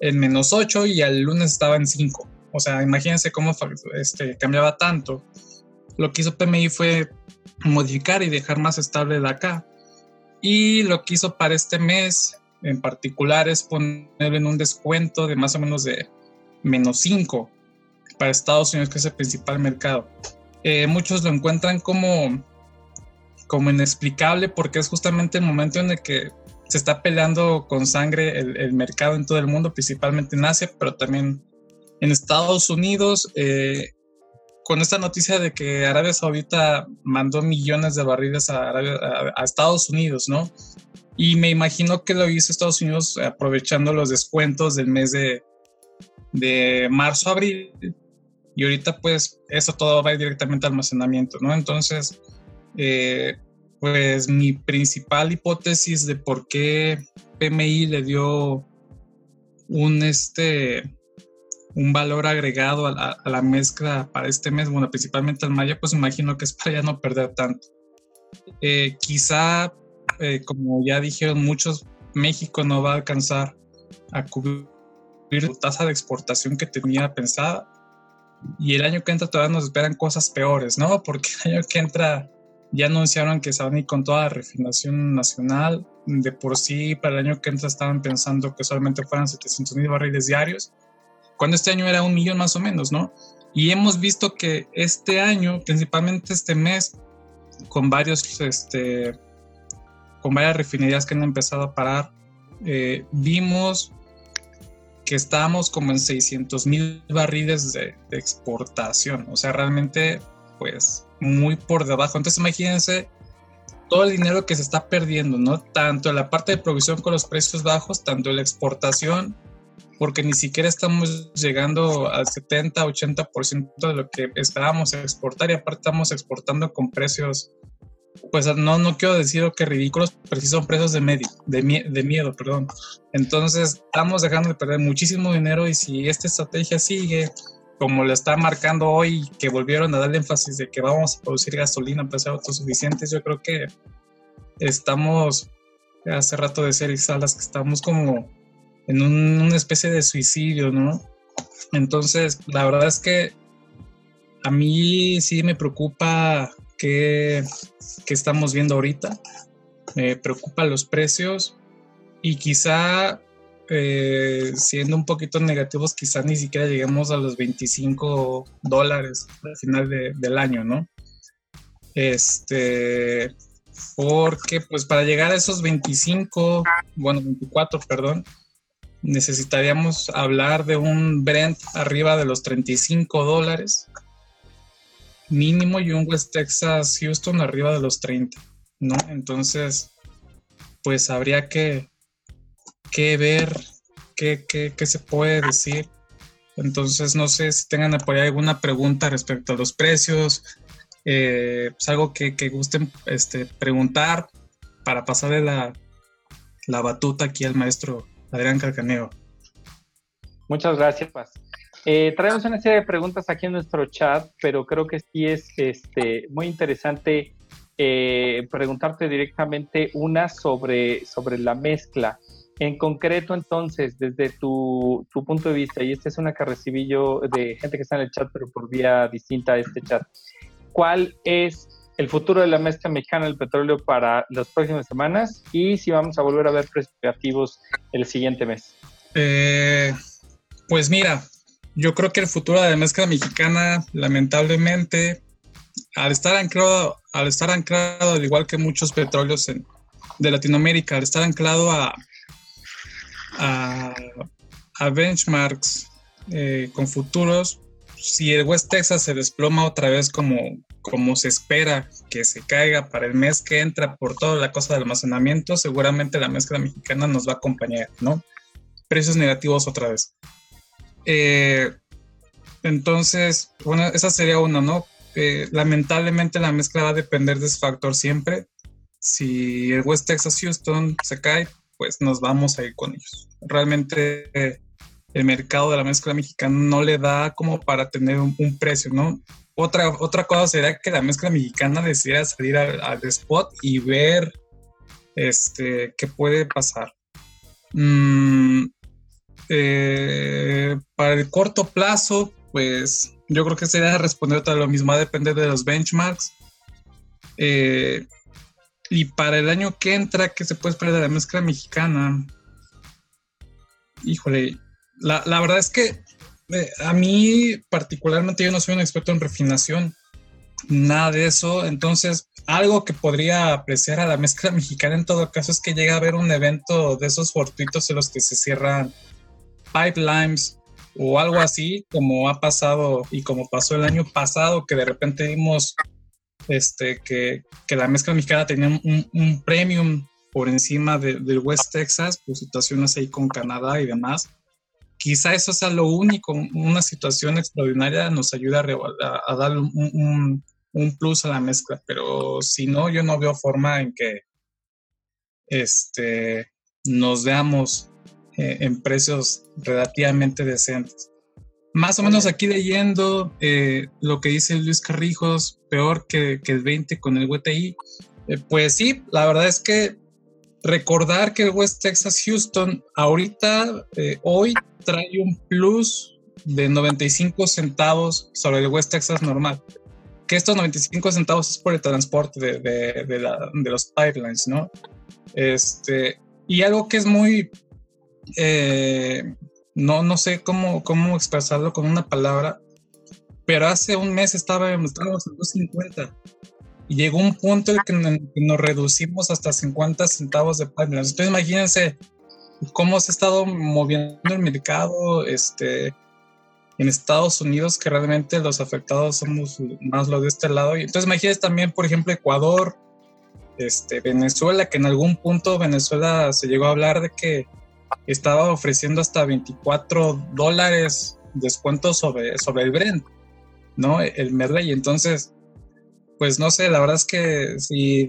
en menos 8 y el lunes estaba en 5. O sea, imagínense cómo este, cambiaba tanto. Lo que hizo PMI fue modificar y dejar más estable de acá. Y lo que hizo para este mes en particular es ponerlo en un descuento de más o menos de menos 5 para Estados Unidos, que es el principal mercado. Eh, muchos lo encuentran como, como inexplicable porque es justamente el momento en el que se está peleando con sangre el, el mercado en todo el mundo, principalmente en Asia, pero también en Estados Unidos, eh, con esta noticia de que Arabia Saudita mandó millones de barriles a, Estados Unidos, ¿no? Y me imagino que lo hizo Estados Unidos aprovechando los descuentos del mes de, de marzo, abril. Y ahorita pues eso todo va directamente al almacenamiento, ¿no? Entonces, eh, pues mi principal hipótesis de por qué PMI le dio un este un valor agregado a la, mezcla para este mes, bueno, principalmente al maya, pues imagino que es para ya no perder tanto. Eh, quizá, eh, como ya dijeron muchos, México no va a alcanzar a cubrir la tasa de exportación que tenía pensada. Y el año que entra todavía nos esperan cosas peores, ¿no? Porque el año que entra ya anunciaron que se van a ir con toda la refinación nacional. De por sí, para el año que entra estaban pensando que solamente fueran 700 mil barriles diarios cuando este año era un millón más o menos, ¿no? Y hemos visto que este año, principalmente este mes, con varios, este, con varias refinerías que han empezado a parar, eh, vimos que estábamos como en 600 mil barriles de, de, exportación, o sea, realmente, pues, muy por debajo. Entonces, imagínense todo el dinero que se está perdiendo, ¿no? Tanto en la parte de producción con los precios bajos, tanto en la exportación porque ni siquiera estamos llegando al 70, 80% de lo que esperábamos exportar y aparte estamos exportando con precios, pues no, no quiero decir que ridículos, pero sí son precios de, medio, de, de miedo, perdón. Entonces estamos dejando de perder muchísimo dinero y si esta estrategia sigue como lo está marcando hoy, que volvieron a darle énfasis de que vamos a producir gasolina para ser autosuficientes, yo creo que estamos, hace rato de ser salas que estamos como en una especie de suicidio, ¿no? Entonces, la verdad es que a mí sí me preocupa qué, estamos viendo ahorita, me preocupan los precios y quizá eh, siendo un poquito negativos, quizá ni siquiera lleguemos a los 25 dólares al final del año, ¿no? Este, porque pues para llegar a esos 25, bueno, 24, perdón, necesitaríamos hablar de un Brent arriba de los 35 dólares mínimo y un West Texas Houston arriba de los 30, ¿no? Entonces, pues habría que, que ver qué, qué, se puede decir. Entonces, no sé si tengan por ahí alguna pregunta respecto a los precios, eh, pues algo que, que, gusten este, preguntar para pasarle la, la batuta aquí al maestro Adrián Calcaneo. Muchas gracias, Paz. Eh, traemos una serie de preguntas aquí en nuestro chat, pero creo que sí es este, muy interesante eh, preguntarte directamente una sobre, sobre la mezcla. En concreto, entonces, desde tu, tu, punto de vista, y esta es una que recibí yo de gente que está en el chat, pero por vía distinta a este chat, ¿cuál es el futuro de la mezcla mexicana del petróleo para las próximas semanas y si vamos a volver a ver precios el siguiente mes? Eh, pues mira, yo creo que el futuro de la mezcla mexicana, lamentablemente, al estar anclado, al estar anclado, al igual que muchos petróleos de Latinoamérica, al estar anclado a, a, benchmarks eh, con futuros, si el West Texas se desploma otra vez como, como se espera que se caiga para el mes que entra por toda la cosa del almacenamiento, seguramente la mezcla mexicana nos va a acompañar, ¿no? Precios negativos otra vez. Eh, entonces, bueno, esa sería una, ¿no? Eh, lamentablemente la mezcla va a depender de ese factor siempre. Si el West Texas Houston se cae, pues nos vamos a ir con ellos. Realmente eh, el mercado de la mezcla mexicana no le da como para tener un, precio, ¿no? Otra, otra cosa sería que la mezcla mexicana decidiera salir al, spot y ver este, qué puede pasar. Mm, eh, para el corto plazo, pues yo creo que sería responder todo lo mismo, va a depender de los benchmarks. Eh, y para el año que entra, ¿qué se puede esperar de la mezcla mexicana? Híjole, la, la verdad es que a mí particularmente yo no soy un experto en refinación, nada de eso, entonces algo que podría apreciar a la mezcla mexicana en todo caso es que llega a haber un evento de esos fortuitos en los que se cierran pipelines o algo así, como ha pasado y como pasó el año pasado, que de repente vimos este, que, que la mezcla mexicana tenía un, premium por encima de, del West Texas, por situaciones ahí con Canadá y demás. Quizá eso sea lo único, una situación extraordinaria nos ayuda a, a, dar un, un, plus a la mezcla, pero si no, yo no veo forma en que este, nos veamos eh, en precios relativamente decentes. Más o menos aquí leyendo eh, lo que dice Luis Carrijos, peor que, que el 20 con el WTI. Eh, pues sí, la verdad es que recordar que el West Texas Houston ahorita, hoy, trae un plus de 95 centavos sobre el West Texas normal. Que estos 95 centavos es por el transporte de, de, de, de los pipelines, ¿no? Este, y algo que es muy eh, no, no sé cómo, cómo expresarlo con una palabra, pero hace un mes estaba, estábamos en 250 y llegó un punto en que nos reducimos hasta 50 centavos de pipelines. Entonces imagínense cómo se ha estado moviendo el mercado este, en Estados Unidos, que realmente los afectados somos más los de este lado. Y entonces imagínense también, por ejemplo, Ecuador, este, Venezuela, que en algún punto Venezuela se llegó a hablar de que estaba ofreciendo hasta 24 dólares descuento sobre, sobre el Brent, ¿no? El Medley. Entonces, pues no sé, la verdad es que si,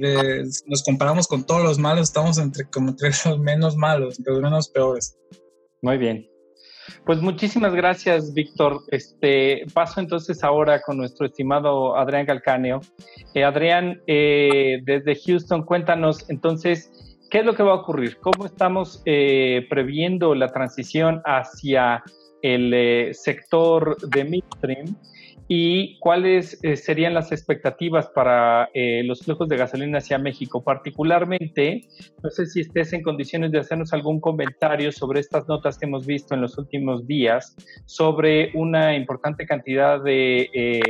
nos comparamos con todos los malos, estamos entre, como entre los menos malos, entre los menos peores. Muy bien. Pues muchísimas gracias, Víctor. Este paso entonces ahora con nuestro estimado Adrián Calcáneo. Eh, Adrián, eh, desde Houston, cuéntanos entonces ¿Qué es lo que va a ocurrir? ¿Cómo estamos eh, previendo la transición hacia el eh, sector de midstream? ¿Y cuáles eh, serían las expectativas para los flujos de gasolina hacia México? Particularmente, no sé si estés en condiciones de hacernos algún comentario sobre estas notas que hemos visto en los últimos días sobre una importante cantidad de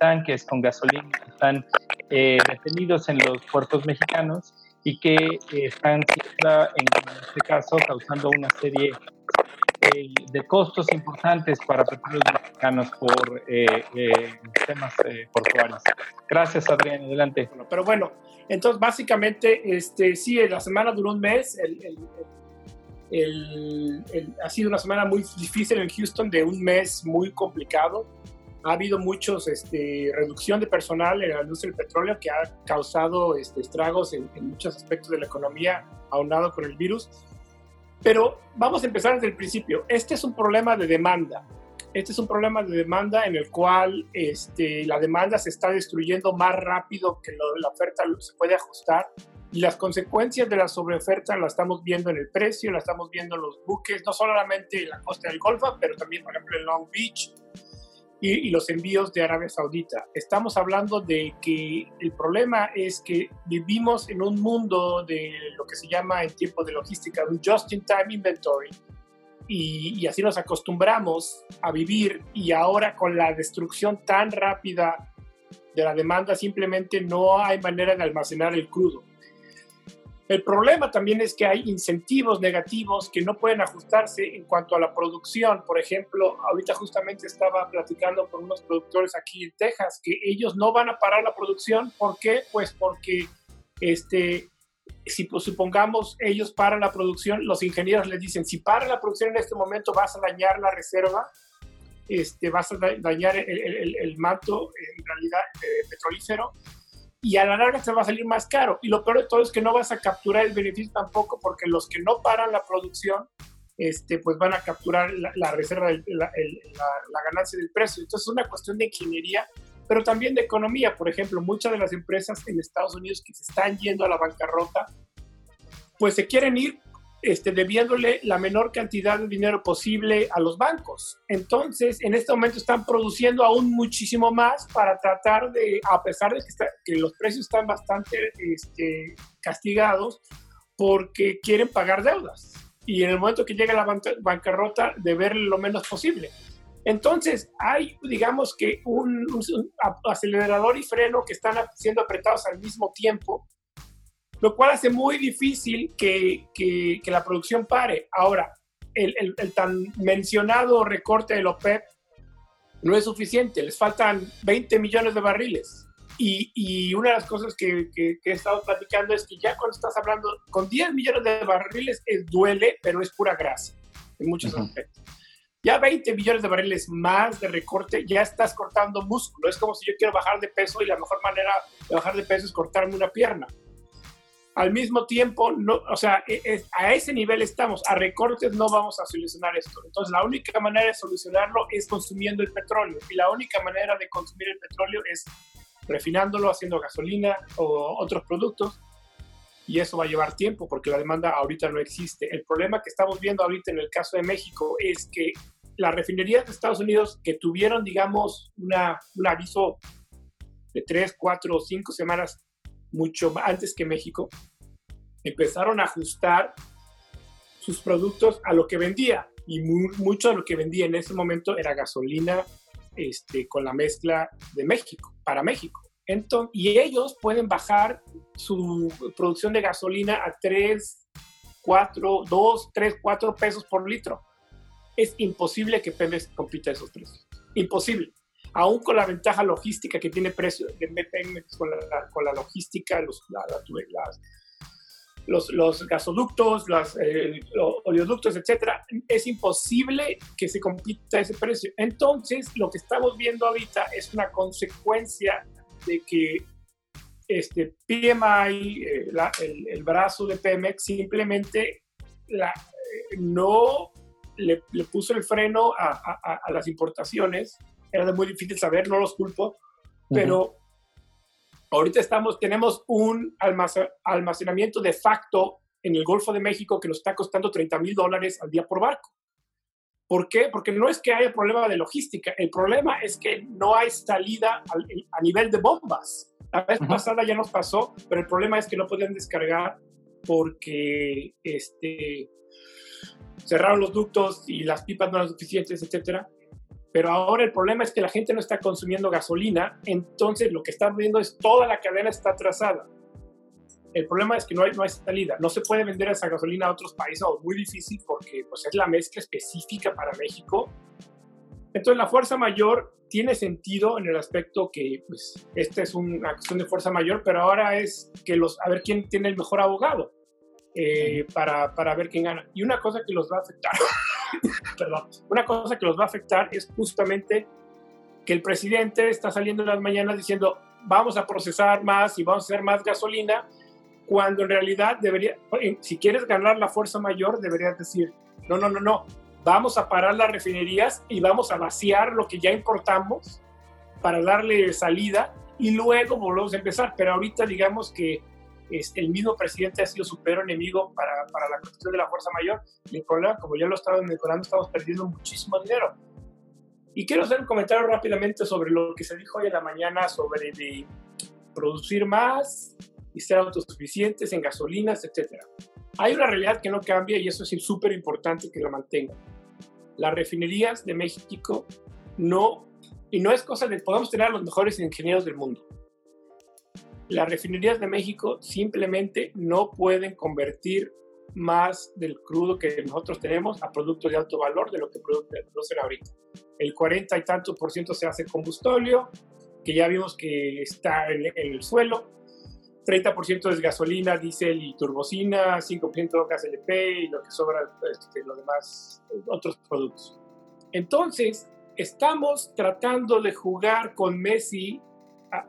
tanques con gasolina que están detenidos en los puertos mexicanos y que eh, están en este caso causando una serie de costos importantes para los mexicanos por temas portuarios. Gracias, Adrián. Adelante. pero bueno, entonces básicamente, este, sí, la semana duró un mes. ha sido una semana muy difícil en Houston, de un mes muy complicado ha habido muchos este, reducción de personal en la industria del petróleo que ha causado este, estragos en, muchos aspectos de la economía aunado con el virus. Pero vamos a empezar desde el principio. Este es un problema de demanda. Este es un problema de demanda en el cual este, la demanda se está destruyendo más rápido que la oferta se puede ajustar y las consecuencias de la sobreoferta la estamos viendo en el precio, la estamos viendo en los buques, no solamente en la costa del Golfo, pero también, por ejemplo, en Long Beach, y, los envíos de Arabia Saudita. Estamos hablando de que el problema es que vivimos en un mundo de lo que se llama en tiempo de logística un just-in-time inventory y, y, así nos acostumbramos a vivir y ahora con la destrucción tan rápida de la demanda simplemente no hay manera de almacenar el crudo. El problema también es que hay incentivos negativos que no pueden ajustarse en cuanto a la producción. Por ejemplo, ahorita justamente estaba platicando con unos productores aquí en Texas que ellos no van a parar la producción. ¿Por qué? Pues porque este, si pues, supongamos ellos paran la producción, los ingenieros les dicen, si para la producción en este momento vas a dañar la reserva, este, vas a dañar el, el, manto en realidad eh, petrolífero y a la larga te va a salir más caro. Y lo peor de todo es que no vas a capturar el beneficio tampoco porque los que no paran la producción, este, pues van a capturar la, reserva, la, la, ganancia del precio. Entonces es una cuestión de ingeniería, pero también de economía. Por ejemplo, muchas de las empresas en Estados Unidos que se están yendo a la bancarrota, pues se quieren ir este, debiéndole la menor cantidad de dinero posible a los bancos. Entonces, en este momento están produciendo aún muchísimo más para tratar de, a pesar de que, los precios están bastante este, castigados, porque quieren pagar deudas. Y en el momento que llega la bancarrota, ver lo menos posible. Entonces, hay, digamos que un acelerador y freno que están siendo apretados al mismo tiempo lo cual hace muy difícil que, que, la producción pare. Ahora, el, el, tan mencionado recorte del OPEP no es suficiente, les faltan 20 millones de barriles. Y, y una de las cosas que, que, he estado platicando es que ya cuando estás hablando con 10 millones de barriles, es, duele, pero es pura grasa en muchos aspectos. Ya 20 millones de barriles más de recorte, ya estás cortando músculo. Es como si yo quiero bajar de peso y la mejor manera de bajar de peso es cortarme una pierna al mismo tiempo, no, o sea, e, e, a ese nivel estamos, a recortes no vamos a solucionar esto. Entonces, la única manera de solucionarlo es consumiendo el petróleo y la única manera de consumir el petróleo es refinándolo, haciendo gasolina o otros productos y eso va a llevar tiempo porque la demanda ahorita no existe. El problema que estamos viendo ahorita en el caso de México es que las refinerías de Estados Unidos que tuvieron, digamos, una, un aviso de tres, cuatro o cinco semanas mucho antes que México, empezaron a ajustar sus productos a lo que vendía. Y mucho de lo que vendía en ese momento era gasolina este, con la mezcla de México, para México. Entonces, y ellos pueden bajar su producción de gasolina a 3, 4, 2, 3, 4 pesos por litro. Es imposible que Pemex compita esos precios. Imposible aún con la ventaja logística que tiene precio de Pemex con la, con la logística, los, los, los, gasoductos, los, eh, oleoductos, etcétera, es imposible que se compita ese precio. Entonces, lo que estamos viendo ahorita es una consecuencia de que este PMI, eh, el, brazo de Pemex, simplemente la, eh, no le, puso el freno a, a las importaciones era muy difícil saber, no los culpo, pero ahorita estamos, tenemos un almacenamiento de facto en el Golfo de México que nos está costando 30 mil dólares al día por barco. ¿Por qué? Porque no es que haya problema de logística, el problema es que no hay salida a, nivel de bombas. La vez pasada ya nos pasó, pero el problema es que no podían descargar porque este, cerraron los ductos y las pipas no eran suficientes, etcétera. Pero ahora el problema es que la gente no está consumiendo gasolina, entonces lo que están viendo es toda la cadena está atrasada. El problema es que no hay, no hay salida. No se puede vender esa gasolina a otros países, o muy difícil porque pues, es la mezcla específica para México. Entonces la fuerza mayor tiene sentido en el aspecto que pues, esta es una cuestión de fuerza mayor, pero ahora es que los, a ver quién tiene el mejor abogado eh, para, para ver quién gana. Y una cosa que los va a afectar, perdón, una cosa que los va a afectar es justamente que el presidente está saliendo en las mañanas diciendo vamos a procesar más y vamos a hacer más gasolina, cuando en realidad debería, si quieres ganar la fuerza mayor, deberías decir, no, no, no, no, vamos a parar las refinerías y vamos a vaciar lo que ya importamos para darle salida y luego volvemos a empezar. Pero ahorita digamos que este, el mismo presidente ha sido su peor enemigo para, la cuestión de la fuerza mayor. El problema, como ya lo estaba mencionando, estamos perdiendo muchísimo dinero. Y quiero hacer un comentario rápidamente sobre lo que se dijo hoy en la mañana sobre producir más y ser autosuficientes en gasolinas, etcétera. Hay una realidad que no cambia y eso es súper importante que la mantenga. Las refinerías de México no, y no es cosa de, podemos tener los mejores ingenieros del mundo. Las refinerías de México simplemente no pueden convertir más del crudo que nosotros tenemos a productos de alto valor de lo que producen ahorita. El 40 y tanto por ciento se hace combustóleo, que ya vimos que está en, en el suelo, 30% es gasolina, diésel y turbocina, 5% gas LP y lo que sobra, este, los demás, otros productos. Entonces, estamos tratando de jugar con Messi a,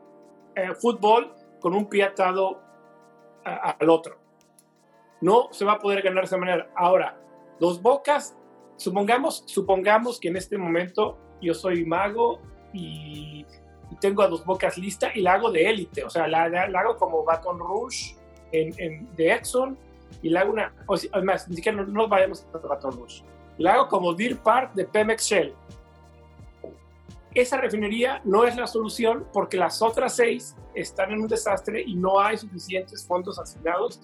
fútbol con un pie atado al otro. No se va a poder ganar de esa manera. Ahora, los Bocas, supongamos, supongamos que en este momento yo soy mago y tengo a dos bocas lista y la hago de élite, o sea, la, hago como Baton Rouge en, de Exxon y la hago una, o además, ni siquiera no, vayamos a Baton Rouge, la hago como Deer Park de Pemex Shell. Esa refinería no es la solución porque las otras seis están en un desastre y no hay suficientes fondos asignados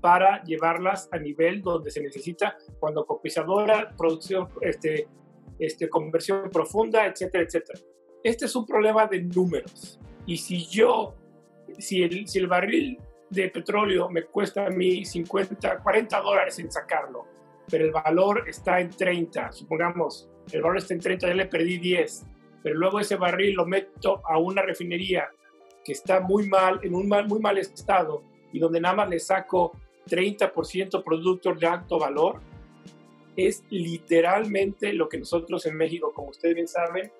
para llevarlas a nivel donde se necesita cuando copizadora, producción, este, este, conversión profunda, etcétera, etcétera este es un problema de números. Y si yo, si el, si el barril de petróleo me cuesta a mí 50, 40 dólares en sacarlo, pero el valor está en 30, supongamos, el valor está en 30, ya le perdí 10, pero luego ese barril lo meto a una refinería que está muy mal, en un mal, muy mal estado, y donde nada más le saco 30% productos de alto valor, es literalmente lo que nosotros en México, como ustedes bien saben,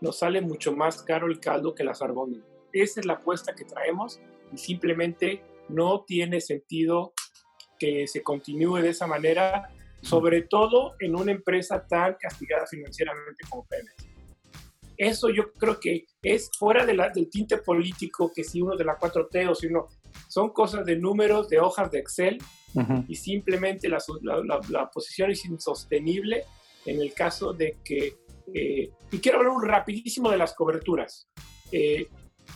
nos sale mucho más caro el caldo que las argónidas. Esa es la apuesta que traemos y simplemente no tiene sentido que se continúe de esa manera, sobre todo en una empresa tan castigada financieramente como Pemex. Eso yo creo que es fuera de la, del tinte político que si uno de la 4T o si uno son cosas de números, de hojas de Excel y simplemente la, la, posición es insostenible en el caso de que eh, y quiero hablar un rapidísimo de las coberturas. Eh,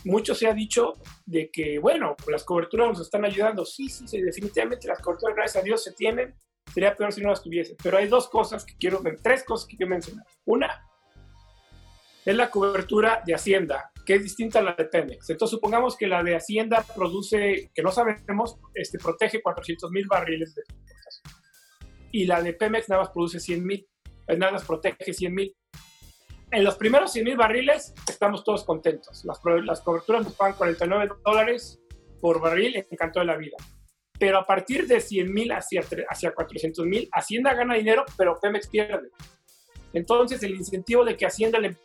mucho se ha dicho de que, bueno, las coberturas nos están ayudando. Sí, sí, sí, definitivamente las coberturas, gracias a Dios, se tienen. Sería peor si no las tuviese. Pero hay dos cosas que quiero, tres cosas que quiero mencionar. Una es la cobertura de Hacienda, que es distinta a la de Pemex. Entonces, supongamos que la de Hacienda produce, que no sabemos, este, protege 400 mil barriles de exportación. Y la de Pemex nada más produce 100 mil, nada más protege 100 mil en los primeros 100 mil barriles estamos todos contentos. Las, las coberturas nos pagan 49 dólares por barril, encantó de la vida. Pero a partir de 100 mil hacia, hacia 400 mil, Hacienda gana dinero, pero Pemex pierde. Entonces, el incentivo de que Hacienda le,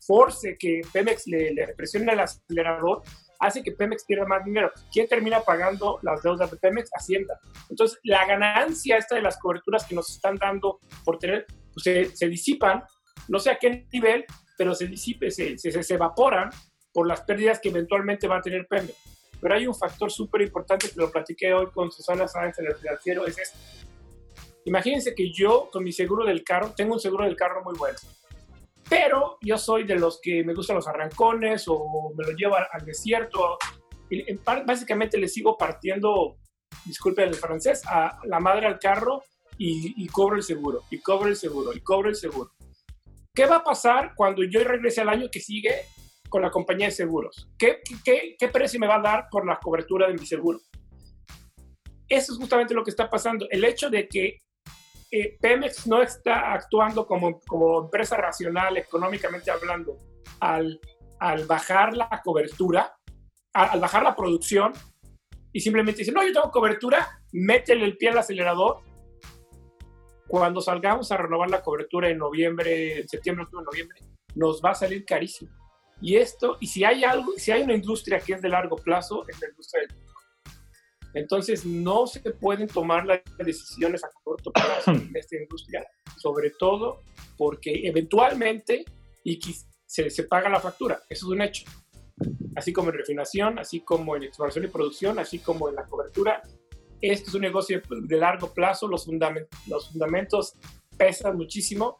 force que Pemex le, le presione el acelerador hace que Pemex pierda más dinero. ¿Quién termina pagando las deudas de Pemex? Hacienda. Entonces, la ganancia esta de las coberturas que nos están dando por tener, pues se, se disipan no sé a qué nivel, pero se disipe, se, se, evaporan por las pérdidas que eventualmente va a tener Pemex. Pero hay un factor súper importante que lo platiqué hoy con Susana Sáenz en el financiero, es este. Imagínense que yo con mi seguro del carro, tengo un seguro del carro muy bueno, pero yo soy de los que me gustan los arrancones o me lo llevo al desierto. Y básicamente le sigo partiendo, disculpen el francés, a la madre al carro y, y cobro el seguro, y cobro el seguro, y cobro el seguro. ¿Qué va a pasar cuando yo regrese al año que sigue con la compañía de seguros? ¿Qué, qué, qué precio me va a dar por la cobertura de mi seguro? eso es justamente lo que está pasando. El hecho de que eh, Pemex no está actuando como, como empresa racional económicamente hablando al, al bajar la cobertura, al, bajar la producción y simplemente dice, no, yo tengo cobertura, métele el pie al acelerador. Cuando salgamos a renovar la cobertura en noviembre, en septiembre, octubre, noviembre, nos va a salir carísimo. Y esto, y si hay algo, si hay una industria que es de largo plazo, es la industria del entonces, no se pueden tomar las decisiones a corto plazo en esta industria, sobre todo porque eventualmente y se, se paga la factura. Eso es un hecho. Así como en refinación, así como en exploración y producción, así como en la cobertura. Esto es un negocio de largo plazo, los, fundamentos, los fundamentos pesan muchísimo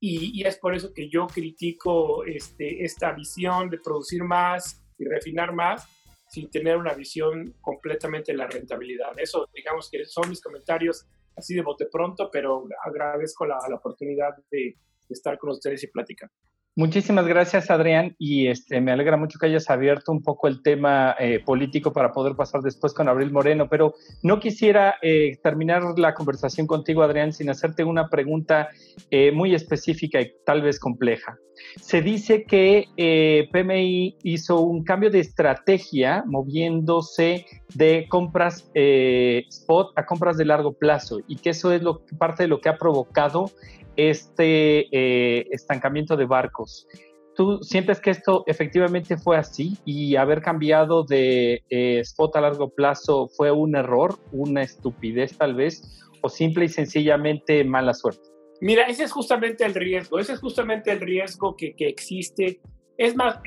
y, y, es por eso que yo critico este, esta visión de producir más y refinar más, sin tener una visión completamente de la rentabilidad. Eso, digamos que son mis comentarios así de bote pronto, pero agradezco la, la oportunidad de, de, estar con ustedes y platicar. Muchísimas gracias, Adrián, y este, me alegra mucho que hayas abierto un poco el tema eh, político para poder pasar después con Abril Moreno, pero no quisiera eh, terminar la conversación contigo, Adrián, sin hacerte una pregunta eh, muy específica y tal vez compleja. Se dice que eh, PMI hizo un cambio de estrategia moviéndose de compras spot a compras de largo plazo y que eso es lo, parte de lo que ha provocado este eh, estancamiento de barcos. ¿Tú sientes que esto efectivamente fue así y haber cambiado de eh, spot a largo plazo fue un error, una estupidez tal vez, o simple y sencillamente mala suerte? Mira, ese es justamente el riesgo, ese es justamente el riesgo que, que existe. Es más,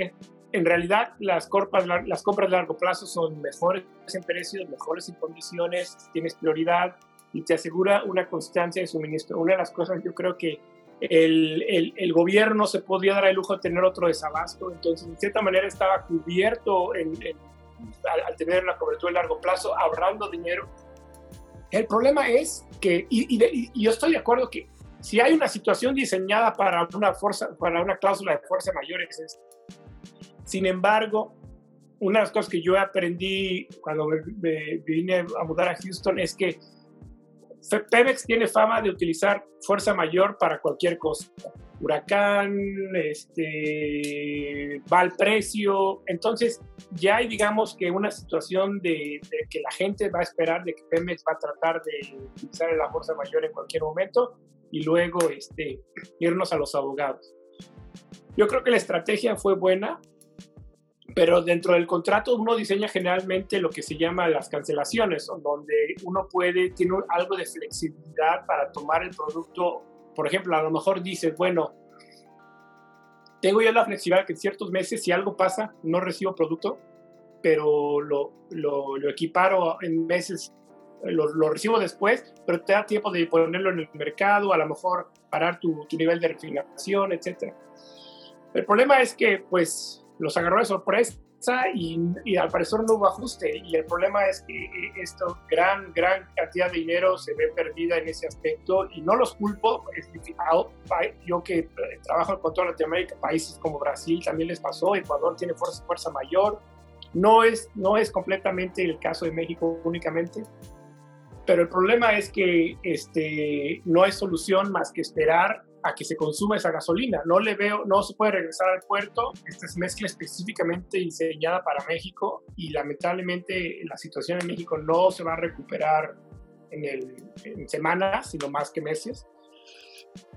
en realidad las, corpas, las compras de largo plazo son mejores en precios, mejores en condiciones, tienes prioridad, y te asegura una constancia de suministro. Una de las cosas yo creo que el, el, el, gobierno se podía dar el lujo de tener otro desabasto, entonces en cierta manera estaba cubierto en, en, al, al, tener una cobertura de largo plazo, ahorrando dinero. El problema es que, y, y, de, y, yo estoy de acuerdo que si hay una situación diseñada para una, fuerza, para una cláusula de fuerza mayor es esta. Sin embargo, una de las cosas que yo aprendí cuando me, me vine a mudar a Houston es que Pemex tiene fama de utilizar fuerza mayor para cualquier cosa. Huracán, este, va al precio. Entonces, ya hay, digamos, que una situación de, que la gente va a esperar de que Pemex va a tratar de utilizar la fuerza mayor en cualquier momento y luego este, irnos a los abogados. Yo creo que la estrategia fue buena, pero dentro del contrato uno diseña generalmente lo que se llama las cancelaciones, donde uno puede, tiene algo de flexibilidad para tomar el producto. Por ejemplo, a lo mejor dice, bueno, tengo yo la flexibilidad que en ciertos meses, si algo pasa, no recibo producto, pero lo, lo, lo equiparo en meses, lo, lo, recibo después, pero te da tiempo de ponerlo en el mercado, a lo mejor parar tu, tu nivel de refinación, etc. El problema es que, pues, los agarró de sorpresa y, y, al parecer no hubo ajuste. Y el problema es que esto, gran, gran cantidad de dinero se ve perdida en ese aspecto y no los culpo. Yo que trabajo con toda Latinoamérica, países como Brasil también les pasó, Ecuador tiene fuerza, fuerza mayor. No es, no es completamente el caso de México únicamente, pero el problema es que este, no hay solución más que esperar a que se consuma esa gasolina. No le veo, no se puede regresar al puerto. Esta es mezcla específicamente diseñada para México y lamentablemente la situación en México no se va a recuperar en, en semanas, sino más que meses.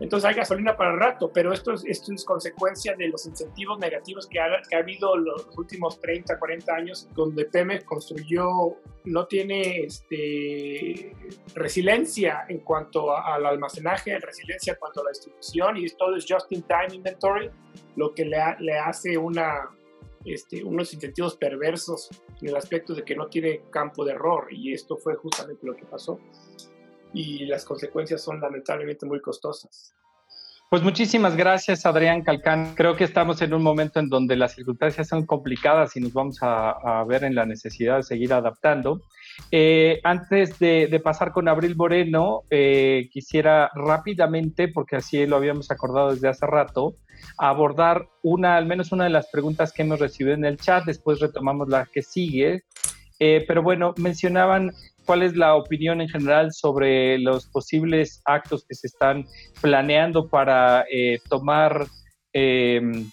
Entonces hay gasolina para el rato, pero esto es, esto es consecuencia de los incentivos negativos que ha, que ha habido los últimos 30, 40 años, donde Pemex construyó, no tiene este, resiliencia en cuanto al almacenaje, resiliencia en cuanto a la distribución, y todo es just-in-time inventory, lo que le, le hace una, este, unos incentivos perversos en el aspecto de que no tiene campo de error, y esto fue justamente lo que pasó y las consecuencias son lamentablemente muy costosas. Pues muchísimas gracias, Adrián Calcán. Creo que estamos en un momento en donde las circunstancias son complicadas y nos vamos a, a ver en la necesidad de seguir adaptando. Eh, antes de, de, pasar con Abril Moreno, eh, quisiera rápidamente, porque así lo habíamos acordado desde hace rato, abordar una, al menos una de las preguntas que hemos recibido en el chat. Después retomamos la que sigue. Eh, pero bueno, mencionaban cuál es la opinión en general sobre los posibles actos que se están planeando para eh, tomar em,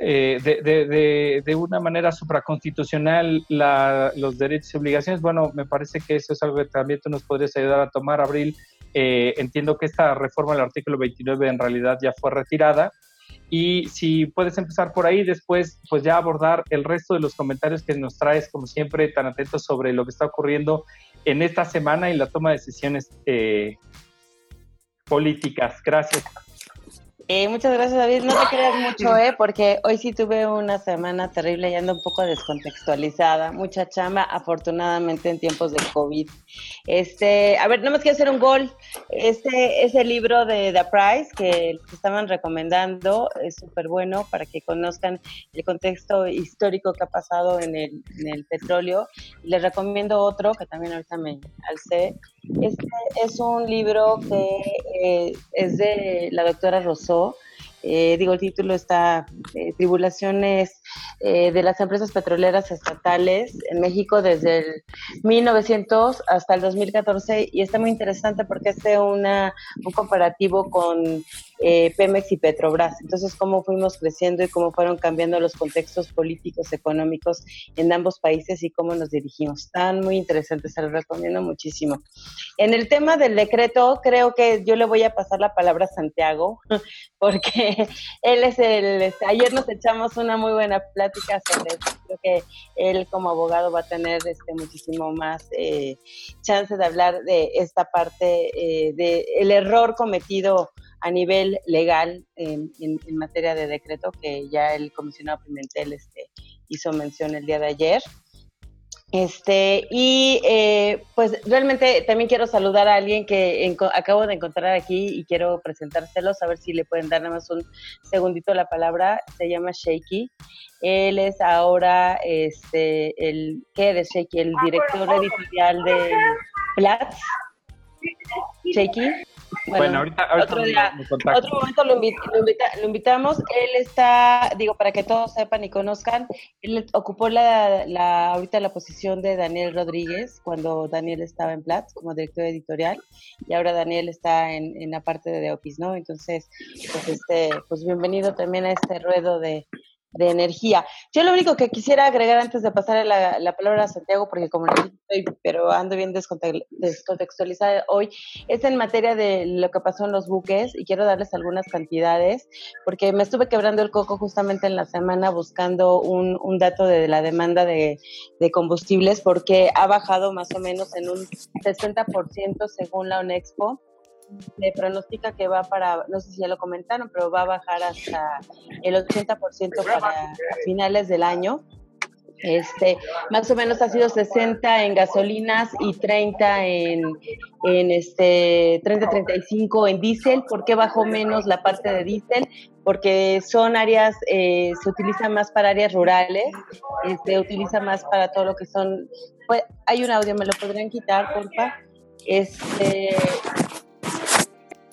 eh, de, una manera supraconstitucional los derechos y obligaciones. Bueno, me parece que eso es algo que también tú nos podrías ayudar a tomar, Abril. Eh, entiendo que esta reforma del artículo 29 en realidad ya fue retirada. Y si puedes empezar por ahí, después pues ya abordar el resto de los comentarios que nos traes, como siempre, tan atentos sobre lo que está ocurriendo en esta semana y la toma de decisiones eh, políticas. Gracias. Eh, muchas gracias, David. No te creas mucho, ¿eh? Porque hoy sí tuve una semana terrible y ando un poco descontextualizada. Mucha chamba, afortunadamente en tiempos de COVID. Este, a ver, no más quiero hacer un gol. Este, ese libro de The Price que estaban recomendando es súper bueno para que conozcan el contexto histórico que ha pasado en el, en el petróleo. Les recomiendo otro que también ahorita me alcé. Este es un libro que eh, es de la doctora Rousseau. Eh, digo, el título está eh, Tribulaciones eh, de las empresas petroleras estatales en México desde el 1900 hasta el 2014 y está muy interesante porque hace una, un comparativo con eh, Pemex y Petrobras. Entonces, cómo fuimos creciendo y cómo fueron cambiando los contextos políticos, económicos en ambos países y cómo nos dirigimos. Están muy interesantes, se los recomiendo muchísimo. En el tema del decreto, creo que yo le voy a pasar la palabra a Santiago, porque él es el, este, ayer nos echamos una muy buena plática sobre eso. Creo que él como abogado va a tener este, muchísimo más eh, chance de hablar de esta parte eh, de el error cometido a nivel legal en, materia de decreto que ya el comisionado Pimentel este, hizo mención el día de ayer. Este, y eh, pues realmente también quiero saludar a alguien que acabo de encontrar aquí y quiero presentárselos, a ver si le pueden dar nada más un segundito la palabra. Se llama Shaky. Él es ahora este, el, ¿qué eres Shaky? El director editorial de Platz. Shaky. Bueno, ahorita, otro, momento lo, invitamos. Él está, digo, para que todos sepan y conozcan, él ocupó la, la, ahorita la posición de Daniel Rodríguez cuando Daniel estaba en Platz como director editorial y ahora Daniel está en, en la parte de Opis, ¿no? Entonces, pues, este, pues bienvenido también a este ruedo de, de energía. Yo lo único que quisiera agregar antes de pasar la, la palabra a Santiago, porque como estoy, pero ando bien descontextualizada hoy, es en materia de lo que pasó en los buques y quiero darles algunas cantidades, porque me estuve quebrando el coco justamente en la semana buscando un, un dato de la demanda de, de, combustibles, porque ha bajado más o menos en un 60% según la ONEXPO se pronostica que va para, no sé si ya lo comentaron, pero va a bajar hasta el 80% para finales del año. Este, más o menos ha sido 60 en gasolinas y 30 en, en este 30 35 en diésel. ¿Por qué bajó menos la parte de diésel? Porque son áreas, eh, se utiliza más para áreas rurales, se este, utiliza más para todo lo que son. Pues, hay un audio, me lo podrían quitar, porfa. Este,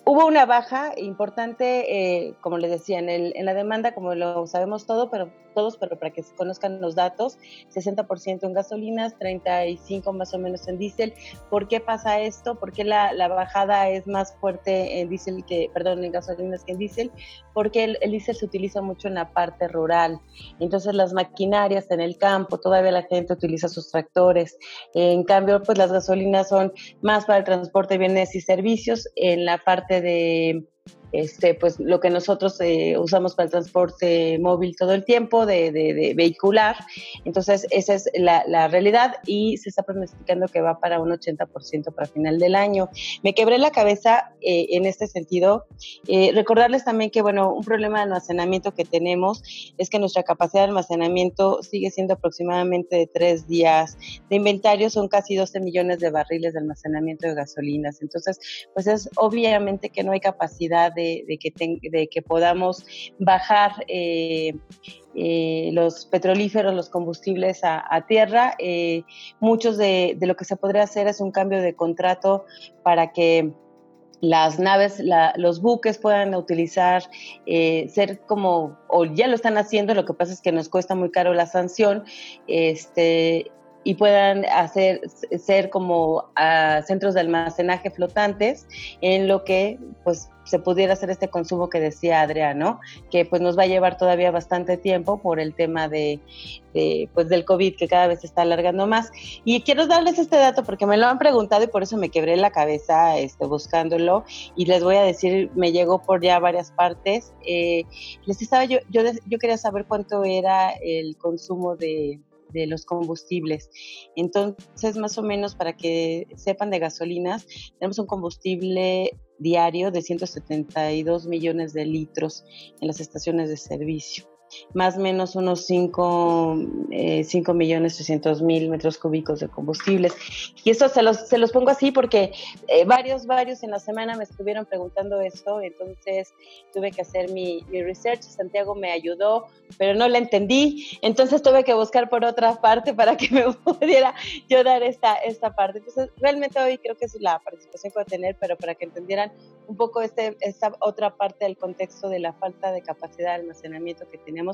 Hubo una baja importante, eh, como les decía, en, el, en la demanda, como lo sabemos todo, pero todos, pero para que se conozcan los datos, 60% en gasolinas, 35% más o menos en diésel. ¿Por qué pasa esto? ¿Por qué la, la, bajada es más fuerte en diésel que, perdón, en gasolinas que en diésel? Porque el, el diésel se utiliza mucho en la parte rural. Entonces las maquinarias en el campo, todavía la gente utiliza sus tractores. En cambio, pues las gasolinas son más para el transporte de bienes y servicios. En la parte de este, pues lo que nosotros eh, usamos para el transporte móvil todo el tiempo, de, vehicular. Entonces, esa es la, realidad y se está pronosticando que va para un 80% para final del año. Me quebré la cabeza eh, en este sentido. Eh, recordarles también que, bueno, un problema de almacenamiento que tenemos es que nuestra capacidad de almacenamiento sigue siendo aproximadamente de tres días. De inventario son casi 12 millones de barriles de almacenamiento de gasolinas. Entonces, pues es obviamente que no hay capacidad de de, que, de que podamos bajar eh, eh, los petrolíferos, los combustibles a, tierra. Eh, muchos de, lo que se podría hacer es un cambio de contrato para que las naves, los buques puedan utilizar, ser como, o ya lo están haciendo, lo que pasa es que nos cuesta muy caro la sanción, este, y puedan hacer ser como ah, centros de almacenaje flotantes en lo que pues se pudiera hacer este consumo que decía Adrián, ¿no? Que pues nos va a llevar todavía bastante tiempo por el tema de, pues del COVID que cada vez se está alargando más. Y quiero darles este dato porque me lo han preguntado y por eso me quebré la cabeza este, buscándolo y les voy a decir, me llegó por ya varias partes. Eh, les estaba yo, yo, yo quería saber cuánto era el consumo de, de los combustibles. Entonces, más o menos para que sepan de gasolinas, tenemos un combustible diario de 172 millones de litros en las estaciones de servicio más o menos unos 5, eh, millones 300 mil metros cúbicos de combustibles. Y eso se los, se los pongo así porque eh, varios, varios en la semana me estuvieron preguntando esto, entonces tuve que hacer mi, mi research, Santiago me ayudó, pero no la entendí, entonces tuve que buscar por otra parte para que me pudiera yo dar esta, esta parte. Entonces, realmente hoy creo que es la participación que voy a tener, pero para que entendieran un poco este, esta otra parte del contexto de la falta de capacidad de almacenamiento que tenemos,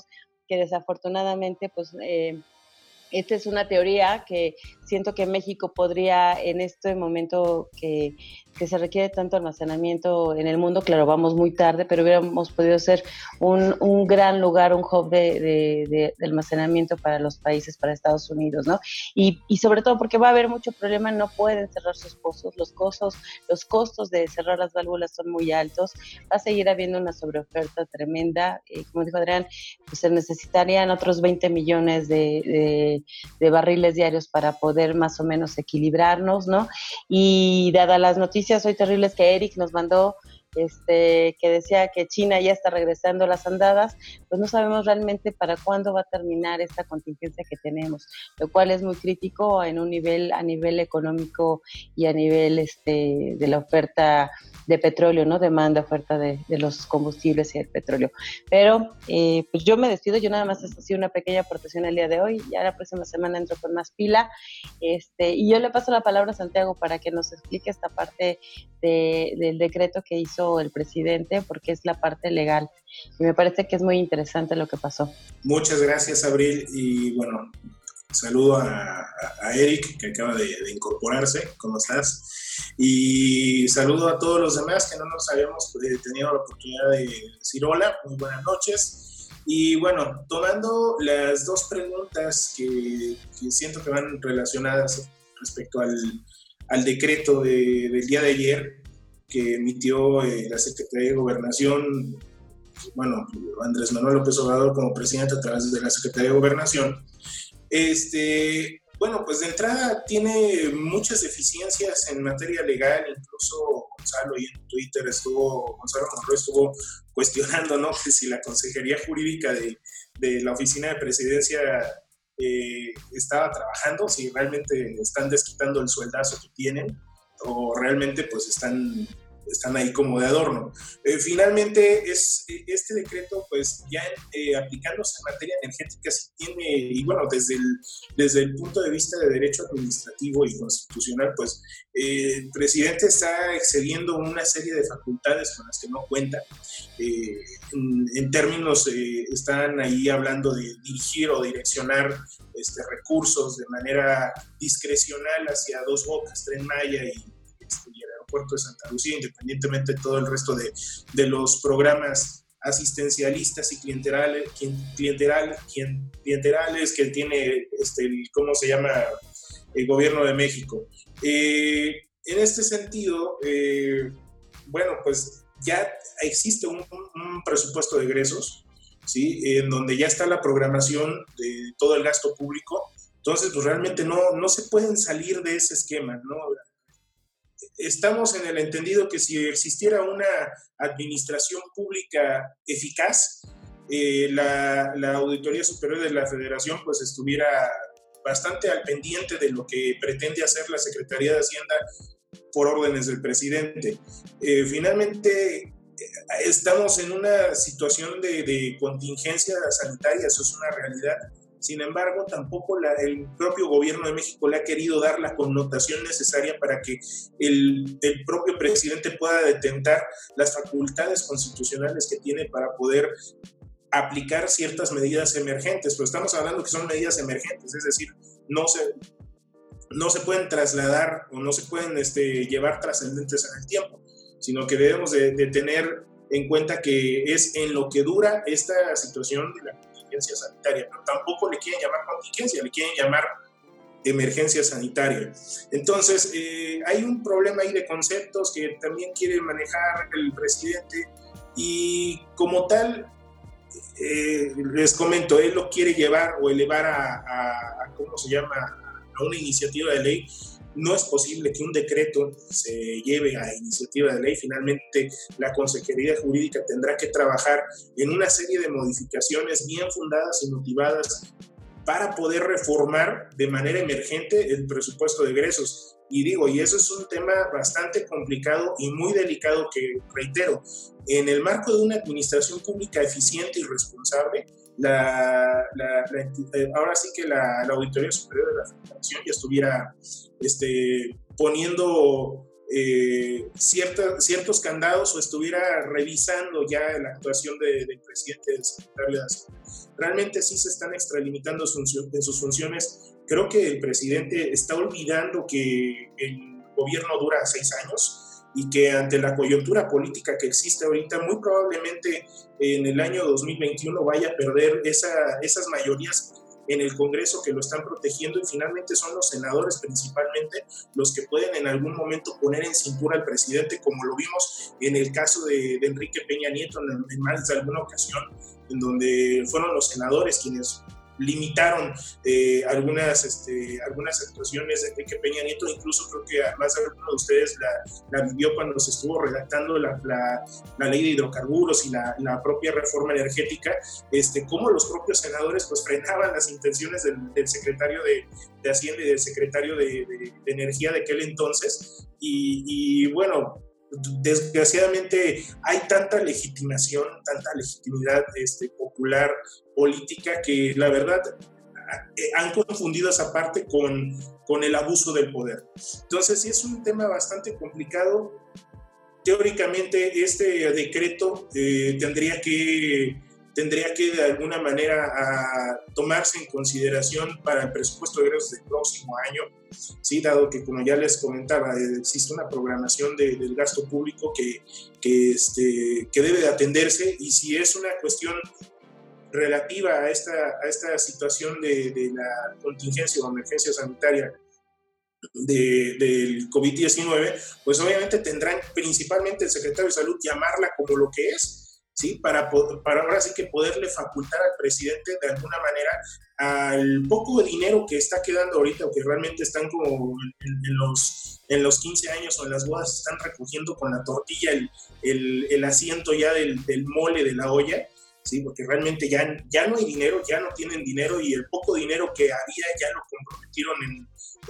que desafortunadamente, pues... Eh, esta es una teoría que siento que México podría en este momento que que se requiere tanto almacenamiento en el mundo, claro, vamos muy tarde, pero hubiéramos podido ser un, un gran lugar, un hub de, de, almacenamiento para los países, para Estados Unidos, ¿no? Y, y, sobre todo porque va a haber mucho problema, no pueden cerrar sus pozos, los costos, los costos de cerrar las válvulas son muy altos, va a seguir habiendo una sobreoferta tremenda, y como dijo Adrián, pues se necesitarían otros 20 millones de, de barriles diarios para poder más o menos equilibrarnos, ¿no? Y dada las noticias, noticias hoy terribles que Eric nos mandó este, que decía que China ya está regresando a las andadas, pues no sabemos realmente para cuándo va a terminar esta contingencia que tenemos, lo cual es muy crítico en un nivel, a nivel económico y a nivel este, de la oferta de petróleo, ¿no? Demanda, oferta de, los combustibles y el petróleo. Pero eh, pues yo me despido, yo nada más he sido una pequeña aportación el día de hoy, ya la próxima semana entro con más pila, este, y yo le paso la palabra a Santiago para que nos explique esta parte del decreto que hizo el presidente porque es la parte legal. Y me parece que es muy interesante lo que pasó. Muchas gracias, Abril. Y bueno, saludo a, Eric, que acaba de, incorporarse. ¿Cómo estás? Y saludo a todos los demás que no nos habíamos eh, tenido la oportunidad de decir hola. Muy buenas noches. Y bueno, tomando las dos preguntas que, siento que van relacionadas respecto al, al decreto del día de ayer, que emitió eh, la Secretaría de Gobernación, bueno, Andrés Manuel López Obrador como presidente a través de la Secretaría de Gobernación, este, bueno, pues de entrada tiene muchas deficiencias en materia legal, incluso Gonzalo y en Twitter estuvo, Gonzalo Monroy estuvo cuestionando, ¿no? Que si la Consejería Jurídica de, de la Oficina de Presidencia eh, estaba trabajando, si realmente están desquitando el sueldazo que tienen o realmente pues están están ahí como de adorno. Eh, finalmente, es, este decreto, pues ya eh, aplicándose en materia energética, sí tiene, y bueno, desde el, desde el punto de vista de derecho administrativo y constitucional, pues eh, el presidente está excediendo una serie de facultades con las que no cuenta. En, en, términos, están ahí hablando de dirigir o direccionar este, recursos de manera discrecional hacia dos bocas, Tren Maya y puerto de Santa Lucía, independientemente de todo el resto de, de los programas asistencialistas y clienterales, clienteral, clienterales que tiene, este, el, ¿cómo se llama?, el gobierno de México. Eh, en este sentido, eh, bueno, pues ya existe un, un, presupuesto de egresos, ¿sí? En donde ya está la programación de todo el gasto público. Entonces, pues realmente no, no se pueden salir de ese esquema, ¿no? Estamos en el entendido que si existiera una administración pública eficaz, eh, la, Auditoría Superior de la Federación pues estuviera bastante al pendiente de lo que pretende hacer la Secretaría de Hacienda por órdenes del presidente. Eh, finalmente, eh, estamos en una situación de, de contingencia sanitaria, eso es una realidad sin embargo, tampoco el propio gobierno de México le ha querido dar la connotación necesaria para que el, propio presidente pueda detentar las facultades constitucionales que tiene para poder aplicar ciertas medidas emergentes, pero estamos hablando que son medidas emergentes, es decir, no se, no se pueden trasladar o no se pueden este, llevar trascendentes en el tiempo, sino que debemos de, tener en cuenta que es en lo que dura esta situación de la contingencia sanitaria, pero tampoco le quieren llamar contingencia, le quieren llamar emergencia sanitaria. Entonces, eh, hay un problema ahí de conceptos que también quiere manejar el presidente y como tal, eh, les comento, él lo quiere llevar o elevar a, ¿cómo se llama?, a una iniciativa de ley, no es posible que un decreto se lleve a iniciativa de ley. Finalmente, la Consejería Jurídica tendrá que trabajar en una serie de modificaciones bien fundadas y motivadas para poder reformar de manera emergente el presupuesto de egresos. Y digo, y eso es un tema bastante complicado y muy delicado que, reitero, en el marco de una administración pública eficiente y responsable, la, eh, ahora sí que la, Auditoría Superior de la Federación ya estuviera este, poniendo eh, ciertos candados o estuviera revisando ya la actuación del presidente del secretario de Realmente sí se están extralimitando en sus funciones. Creo que el presidente está olvidando que el gobierno dura seis años y que ante la coyuntura política que existe ahorita, muy probablemente en el año 2021 vaya a perder esa, esas mayorías en el Congreso que lo están protegiendo y finalmente son los senadores principalmente los que pueden en algún momento poner en cintura al presidente, como lo vimos en el caso de, Enrique Peña Nieto en, en más de alguna ocasión, en donde fueron los senadores quienes limitaron eh, algunas, este, algunas actuaciones de Enrique Peña Nieto, incluso creo que además alguno de ustedes la, la, vivió cuando se estuvo redactando la, la, ley de hidrocarburos y la, propia reforma energética, este, cómo los propios senadores pues frenaban las intenciones del, secretario de, de, Hacienda y del secretario de, de, Energía de aquel entonces. Y, y bueno, desgraciadamente hay tanta legitimación, tanta legitimidad este, popular, política, que la verdad eh, han confundido esa parte con, con el abuso del poder. Entonces, sí es un tema bastante complicado. Teóricamente, este decreto eh, tendría que tendría que de alguna manera a tomarse en consideración para el presupuesto de egresos del próximo año, ¿sí? dado que como ya les comentaba, existe una programación del gasto público que, que, este, que debe de atenderse y si es una cuestión relativa a esta, a esta situación de, de la contingencia o emergencia sanitaria de, del COVID-19, pues obviamente tendrán principalmente el secretario de salud llamarla como lo que es, ¿sí? Para, para ahora sí que poderle facultar al presidente de alguna manera al poco dinero que está quedando ahorita o que realmente están como en, los, en los 15 años o en las bodas están recogiendo con la tortilla el, el, el asiento ya del, del, mole de la olla, ¿sí? porque realmente ya, ya no hay dinero, ya no tienen dinero y el poco dinero que había ya lo comprometieron en,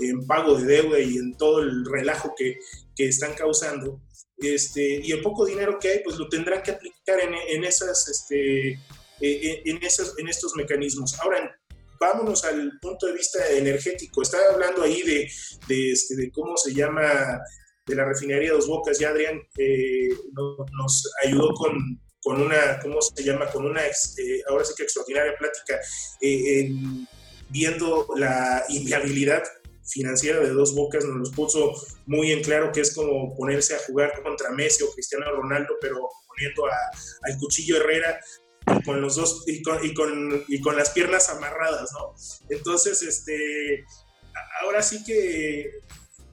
en pago de deuda y en todo el relajo que, que están causando. Este, y el poco dinero que hay, pues lo tendrán que aplicar en, en esas, este, e, en, esos, en estos mecanismos. Ahora, vámonos al punto de vista energético. Estaba hablando ahí de, de, este, de cómo se llama, de la refinería Dos Bocas. Ya Adrián eh, nos, ayudó con, con, una, ¿cómo se llama? Con una, este, ahora sí que extraordinaria plática, eh, viendo la inviabilidad financiera de dos bocas nos los puso muy en claro que es como ponerse a jugar contra Messi o Cristiano Ronaldo, pero poniendo al cuchillo Herrera con los dos y con, y con, y con las piernas amarradas, ¿no? Entonces, este, ahora sí que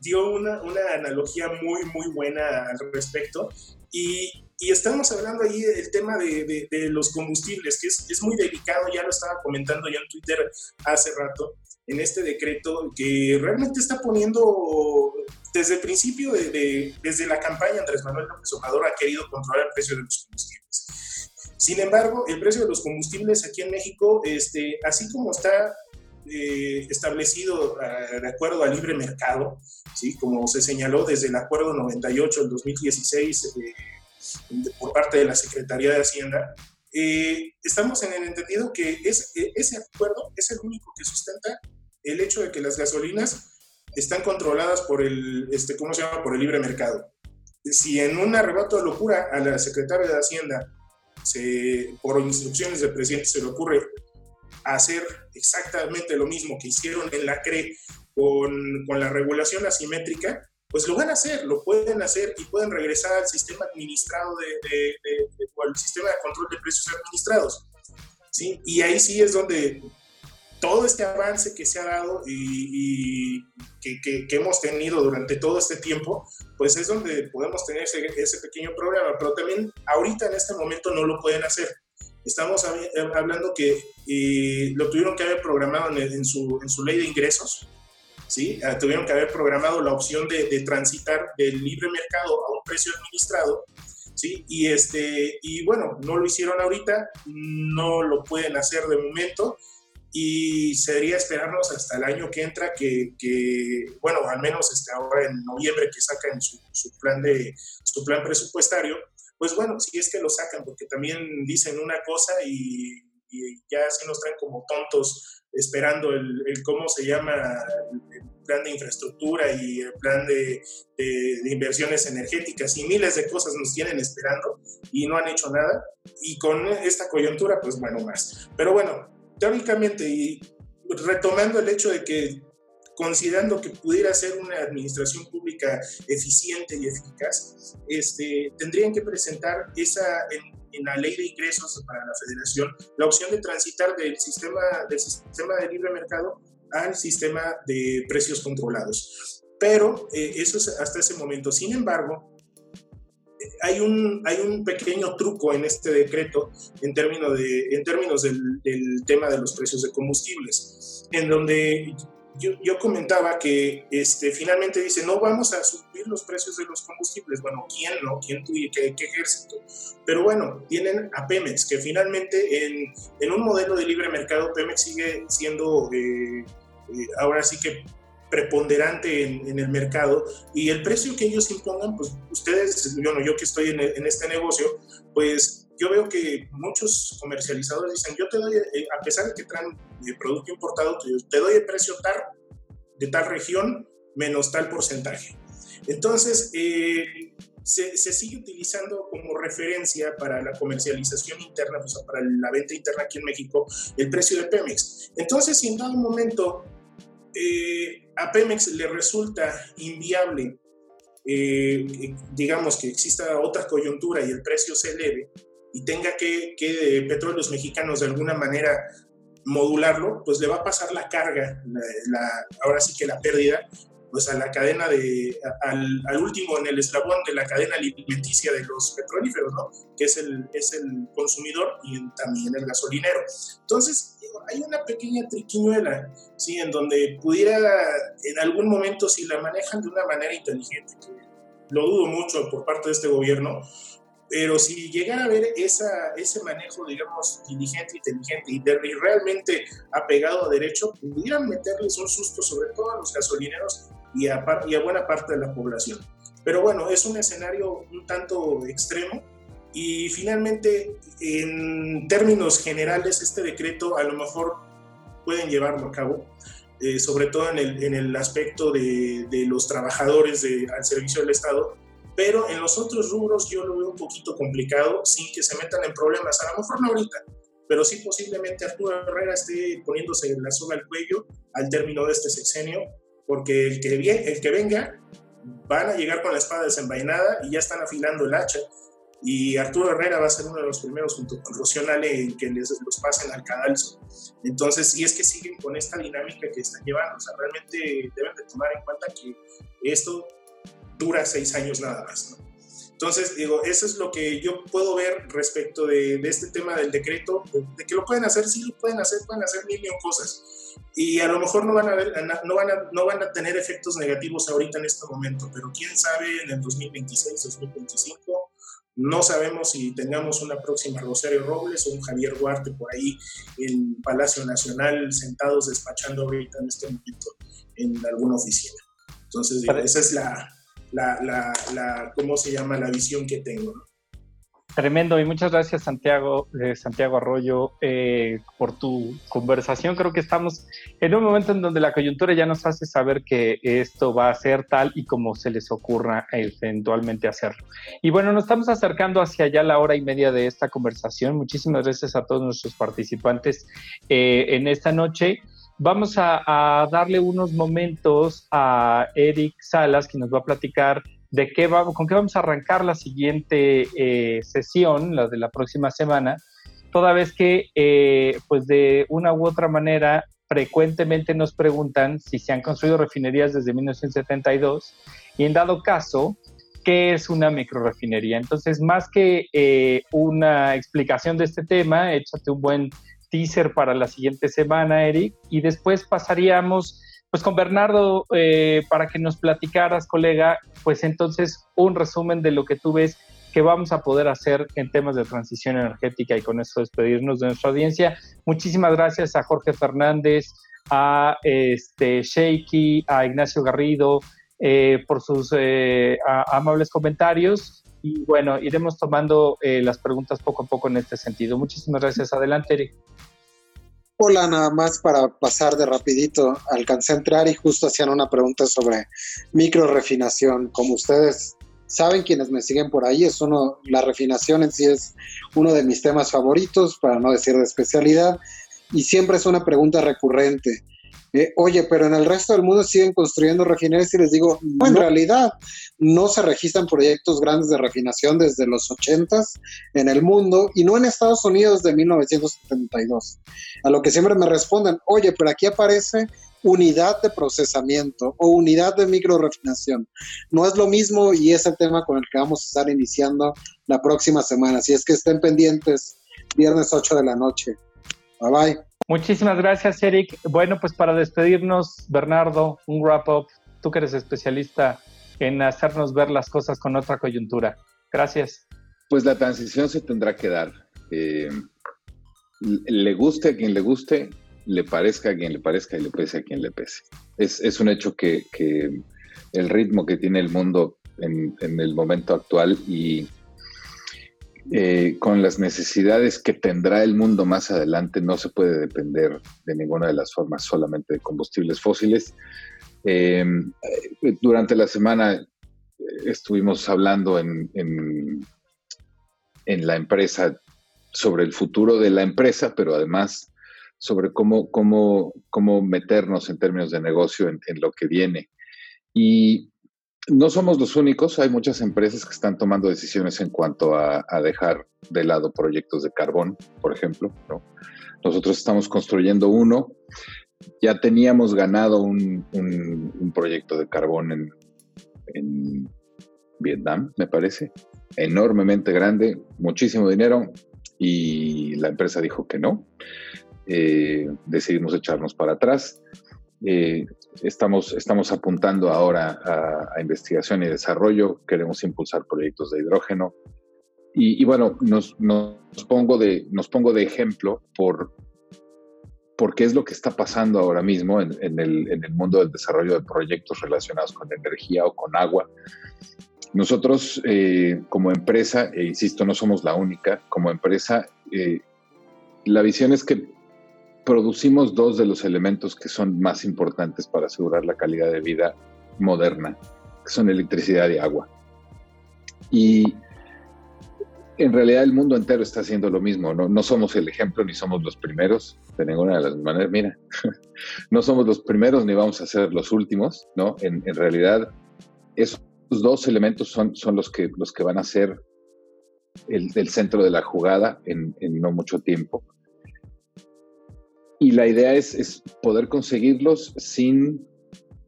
dio una, una analogía muy, muy buena al respecto. Y, y estamos hablando ahí del tema de, de, los combustibles, que es, es, muy delicado, ya lo estaba comentando ya en Twitter hace rato, en este decreto que realmente está poniendo, desde el principio, de, desde la campaña, Andrés Manuel López Obrador ha querido controlar el precio de los combustibles. Sin embargo, el precio de los combustibles aquí en México, este, así como está eh, establecido ah, de acuerdo al libre mercado, ¿sí? como se señaló desde el Acuerdo 98 del 2016 eh, por parte de la Secretaría de Hacienda, eh, estamos en el entendido que es, ese acuerdo es el único que sustenta el hecho de que las gasolinas están controladas por el, este, ¿cómo se llama? Por el libre mercado. Si en un arrebato de locura a la secretaria de Hacienda, se, por instrucciones del presidente, se le ocurre hacer exactamente lo mismo que hicieron en la CRE con, con la regulación asimétrica, pues lo van a hacer, lo pueden hacer y pueden regresar al sistema administrado de, de, al sistema de control de precios administrados. ¿sí? Y ahí sí es donde todo este avance que se ha dado y, que, que, hemos tenido durante todo este tiempo, pues es donde podemos tener ese, ese, pequeño problema, pero también ahorita en este momento no lo pueden hacer. Estamos hablando que eh, lo tuvieron que haber programado en, en, su, en su ley de ingresos, ¿sí? Ah, tuvieron que haber programado la opción de, de, transitar del libre mercado a un precio administrado, ¿sí? Y, este, y bueno, no lo hicieron ahorita, no lo pueden hacer de momento y sería esperarnos hasta el año que entra que, que bueno, al menos este, ahora en noviembre que sacan su, su, plan de, su plan presupuestario, pues bueno, si es que lo sacan, porque también dicen una cosa y, y ya así nos traen como tontos esperando el, cómo se llama el plan de infraestructura y el plan de, de, inversiones energéticas y miles de cosas nos tienen esperando y no han hecho nada. Y con esta coyuntura, pues bueno, más. Pero bueno, teóricamente y retomando el hecho de que considerando que pudiera ser una administración pública eficiente y eficaz, este, tendrían que presentar esa, en la ley de ingresos para la federación la opción de transitar del sistema, del sistema de libre mercado al sistema de precios controlados. Pero eh, eso es hasta ese momento. Sin embargo, hay un, hay un pequeño truco en este decreto en términos, de, en términos del, del tema de los precios de combustibles, en donde yo, comentaba que este, finalmente dice, no vamos a subir los precios de los combustibles. Bueno, ¿quién no? ¿Quién tuvo qué, qué ejército? Pero bueno, tienen a Pemex, que finalmente en, en un modelo de libre mercado, Pemex sigue siendo eh, eh, ahora sí que preponderante en, el mercado y el precio que ellos impongan, pues ustedes, yo, no, yo que estoy en, en este negocio, pues yo veo que muchos comercializadores dicen, yo te doy, eh, a pesar de que traen el producto importado, te doy el precio tal, de tal región menos tal porcentaje. Entonces, eh, se, sigue utilizando como referencia para la comercialización interna, o sea, para la venta interna aquí en México, el precio de Pemex. Entonces, si en dado momento eh, a Pemex le resulta inviable, digamos que exista otra coyuntura y el precio se eleve, y tenga que, que Petróleos Mexicanos de alguna manera modularlo, pues le va a pasar la carga, ahora sí que la pérdida, pues a la cadena de, al, al, último en el eslabón de la cadena alimenticia de los petrolíferos, ¿no? Que es el, es el consumidor y también el gasolinero. Entonces, hay una pequeña triquiñuela, ¿sí? En donde pudiera, en algún momento, si la manejan de una manera inteligente, que lo dudo mucho por parte de este gobierno, pero si llegara a haber esa, ese manejo, digamos, diligente, inteligente y, y realmente apegado a derecho, pudieran meterles un susto sobre todo a los gasolineros y a, buena parte de la población. Pero bueno, es un escenario un tanto extremo y finalmente, en términos generales, este decreto a lo mejor pueden llevarlo a cabo, eh, sobre todo en el, en el aspecto de, de los trabajadores al servicio del Estado, pero en los otros rubros yo lo veo un poquito complicado sin que se metan en problemas, a lo mejor no ahorita, pero sí posiblemente Arturo Herrera esté poniéndose la soga al cuello al término de este sexenio, porque el que, el que venga van a llegar con la espada desenvainada y ya están afilando el hacha. Y Arturo Herrera va a ser uno de los primeros junto con Rocionale en que les los pasen al cadalso. Entonces, si es que siguen con esta dinámica que están llevando, o sea, realmente deben de tomar en cuenta que esto dura seis años nada más. Entonces, digo, eso es lo que yo puedo ver respecto de, este tema del decreto, de, que lo pueden hacer, sí lo pueden hacer, pueden hacer mil y cosas. Y a lo mejor no van a, ver, no, van a, no van a tener efectos negativos ahorita en este momento, pero quién sabe en el 2026, 2025, no sabemos si tengamos una próxima Rosario Robles o un Javier Duarte por ahí en Palacio Nacional sentados despachando ahorita en este momento en alguna oficina. Entonces, esa es la, la, la, la, ¿cómo se llama? La visión que tengo. Tremendo y muchas gracias Santiago, eh, Santiago Arroyo eh, por tu conversación. Creo que estamos en un momento en donde la coyuntura ya nos hace saber que esto va a ser tal y como se les ocurra eventualmente hacerlo. Y bueno, nos estamos acercando hacia ya la hora y media de esta conversación. Muchísimas gracias a todos nuestros participantes eh, en esta noche. vamos a, darle unos momentos a Eric Salas, que nos va a platicar de qué vamos, con qué vamos a arrancar la siguiente eh, sesión, la de la próxima semana, toda vez que, eh, pues de una u otra manera, frecuentemente nos preguntan si se han construido refinerías desde 1972 y en dado caso, ¿qué es una microrefinería? Entonces, más que eh, una explicación de este tema, échate un buen teaser para la siguiente semana, Eric, y después pasaríamos pues con Bernardo eh, para que nos platicaras, colega, pues entonces un resumen de lo que tú ves que vamos a poder hacer en temas de transición energética y con eso despedirnos de nuestra audiencia. Muchísimas gracias a Jorge Fernández, a este Shaky, a Ignacio Garrido eh, por sus eh, amables comentarios y bueno, iremos tomando las preguntas poco a poco en este sentido. Muchísimas gracias. Adelante, Eric. Hola, nada más para pasar de rapidito. Alcancé a entrar y justo hacían una pregunta sobre micro refinación. Como ustedes saben, quienes me siguen por ahí, es uno, la refinación en sí es uno de mis temas favoritos, para no decir de especialidad, y siempre es una pregunta recurrente. Eh, oye, pero en el resto del mundo siguen construyendo refinerías y les digo, no, en realidad no se registran proyectos grandes de refinación desde los 80 en el mundo y no en Estados Unidos de 1972. A lo que siempre me responden, oye, pero aquí aparece unidad de procesamiento o unidad de microrefinación. No es lo mismo y es el tema con el que vamos a estar iniciando la próxima semana. Así es que estén pendientes, viernes 8 de la noche. Bye bye. Muchísimas gracias, Eric. Bueno, pues para despedirnos, Bernardo, un wrap-up. Tú que eres especialista en hacernos ver las cosas con otra coyuntura. Gracias. Pues la transición se tendrá que dar. Eh, le guste a quien le guste, le parezca a quien le parezca y le pese a quien le pese. Es, un hecho que, el ritmo que tiene el mundo en, en el momento actual y eh, con las necesidades que tendrá el mundo más adelante, no se puede depender de ninguna de las formas solamente de combustibles fósiles. Em, eh, durante la semana eh, estuvimos hablando en, en, la empresa sobre el futuro de la empresa, pero además sobre cómo, cómo, cómo meternos en términos de negocio en, en lo que viene. Y no somos los únicos, hay muchas empresas que están tomando decisiones en cuanto a, dejar de lado proyectos de carbón, por ejemplo. Nosotros estamos construyendo uno, ya teníamos ganado un, proyecto de carbón en, Vietnam, me parece, enormemente grande, muchísimo dinero, y la empresa dijo que no. Eh, decidimos echarnos para atrás. Eh, estamos, estamos apuntando ahora a, investigación y desarrollo, queremos impulsar proyectos de hidrógeno. Y, bueno, nos, pongo de, nos pongo de ejemplo por, qué es lo que está pasando ahora mismo en, el, mundo del desarrollo de proyectos relacionados con energía o con agua. Nosotros eh, como empresa, e insisto, no somos la única, como empresa, eh, la visión es que producimos dos de los elementos que son más importantes para asegurar la calidad de vida moderna, que son electricidad y agua. Y en realidad el mundo entero está haciendo lo mismo, no, no somos el ejemplo ni somos los primeros de ninguna de las maneras. Mira, no somos los primeros ni vamos a ser los últimos, ¿no? En, realidad esos dos elementos son, son los, que, los que van a ser el, centro de la jugada en, en no mucho tiempo. Y la idea es, poder conseguirlos sin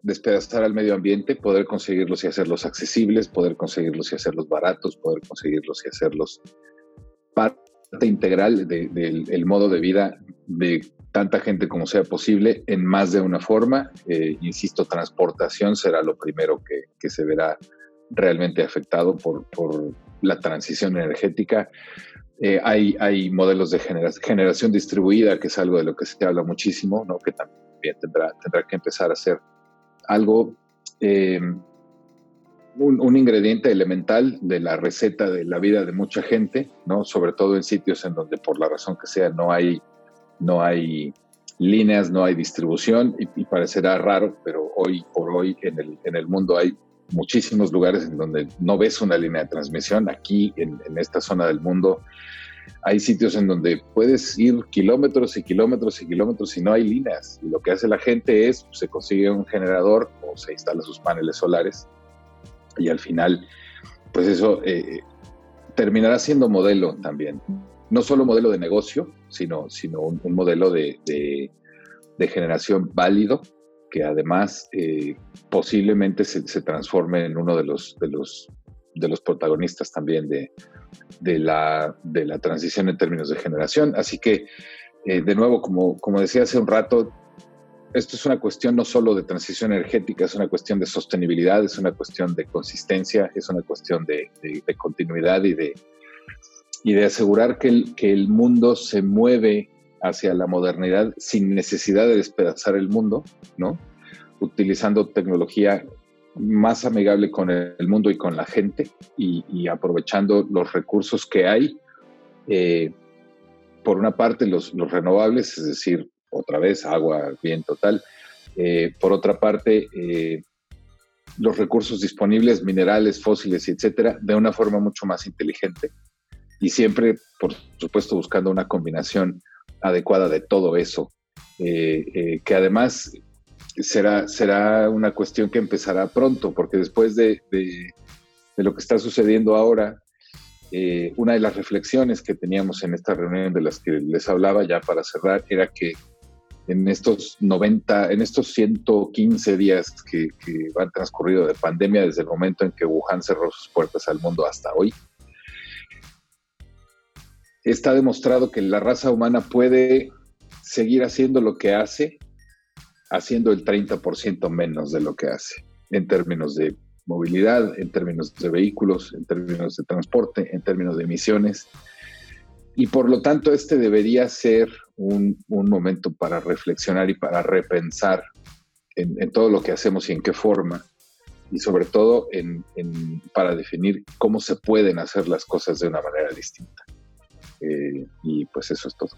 despedazar al medio ambiente, poder conseguirlos y hacerlos accesibles, poder conseguirlos y hacerlos baratos, poder conseguirlos y hacerlos parte integral del modo de vida de tanta gente como sea posible en más de una forma. Eh, insisto, transportación será lo primero que, se verá realmente afectado por, por la transición energética. Eh, hay, modelos de generación distribuida, que es algo de lo que se habla muchísimo, ¿no? que también tendrá, tendrá que empezar a ser algo, em, un, ingrediente elemental de la receta de la vida de mucha gente, ¿no? sobre todo en sitios en donde por la razón que sea no hay, no hay líneas, no hay distribución y, parecerá raro, pero hoy por hoy en el, en el mundo hay muchísimos lugares en donde no ves una línea de transmisión. Aquí, en, esta zona del mundo, hay sitios en donde puedes ir kilómetros y kilómetros y kilómetros y no hay líneas. Y lo que hace la gente es, se consigue un generador o se instala sus paneles solares y al final, pues eso eh, terminará siendo modelo también. No solo modelo de negocio, sino, sino un, modelo de, generación válido que además eh, posiblemente se, se, transforme en uno de los, de los, de los protagonistas también de, de la, de la transición en términos de generación. Así que, eh, de nuevo, como, como decía hace un rato, esto es una cuestión no solo de transición energética, es una cuestión de sostenibilidad, es una cuestión de consistencia, es una cuestión de, continuidad y de, y de asegurar que el, que el mundo se mueve hacia la modernidad sin necesidad de despedazar el mundo, ¿no? Utilizando tecnología más amigable con el mundo y con la gente y, aprovechando los recursos que hay. Eh, por una parte, los, renovables, es decir, otra vez agua, viento, tal. Eh, por otra parte, eh, los recursos disponibles, minerales, fósiles, etcétera, de una forma mucho más inteligente. Y siempre, por supuesto, buscando una combinación adecuada de todo eso, que además será, será una cuestión que empezará pronto, porque después de, lo que está sucediendo ahora, eh, una de las reflexiones que teníamos en esta reunión de las que les hablaba ya para cerrar era que en estos 90, en estos 115 días que, que han transcurrido de pandemia desde el momento en que Wuhan cerró sus puertas al mundo hasta hoy, está demostrado que la raza humana puede seguir haciendo lo que hace haciendo el 30% menos de lo que hace en términos de movilidad, en términos de vehículos, en términos de transporte, en términos de emisiones. Y por lo tanto, este debería ser un, momento para reflexionar y para repensar en, todo lo que hacemos y en qué forma, y sobre todo en, para definir cómo se pueden hacer las cosas de una manera distinta. Eh, y pues eso es todo.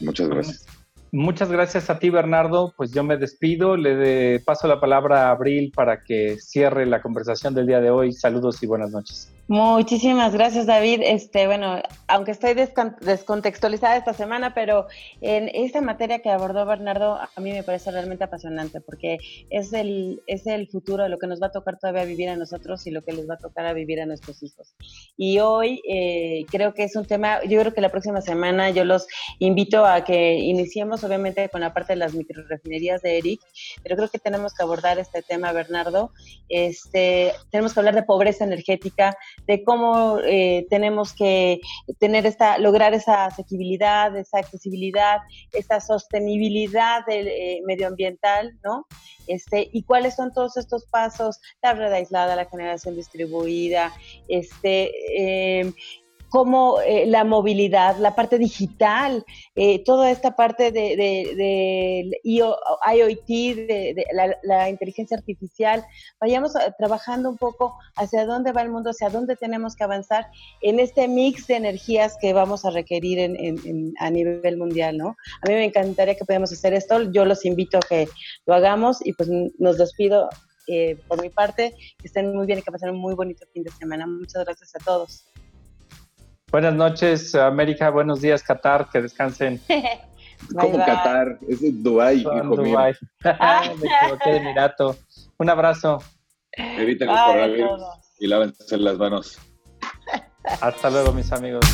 Muchas gracias. Muchas gracias a ti, Bernardo. Pues yo me despido. Le paso la palabra a Abril para que cierre la conversación del día de hoy. Saludos y buenas noches. Muchísimas gracias, David. Este, bueno, aunque estoy descontextualizada esta semana, pero en esta materia que abordó Bernardo, a mí me parece realmente apasionante porque es el, es el futuro de lo que nos va a tocar todavía vivir a nosotros y lo que les va a tocar a vivir a nuestros hijos. Y hoy eh, creo que es un tema, yo creo que la próxima semana yo los invito a que iniciemos obviamente con la parte de las microrefinerías de Eric, pero creo que tenemos que abordar este tema, Bernardo. Este, tenemos que hablar de pobreza energética de cómo eh, tenemos que tener esta, lograr esa asequibilidad, esa accesibilidad, esa sostenibilidad del, eh, medioambiental, ¿no? Este, y cuáles son todos estos pasos, la red aislada, la generación distribuida, este, eh, como eh, la movilidad, la parte digital, eh, toda esta parte de, de, IoT, de, la, inteligencia artificial, vayamos trabajando un poco hacia dónde va el mundo, hacia dónde tenemos que avanzar en este mix de energías que vamos a requerir en, a nivel mundial, ¿no? A mí me encantaría que pudiéramos hacer esto, yo los invito a que lo hagamos y pues nos despido eh, por mi parte, que estén muy bien y que pasen un muy bonito fin de semana. Muchas gracias a todos. Buenas noches, América. Buenos días, Qatar. Que descansen. ¿Cómo Qatar? Es Dubái, hijo Dubái. Me equivoqué de Emirato. Un abrazo. Eviten los coronavirus y lávense las manos. Hasta luego, mis amigos.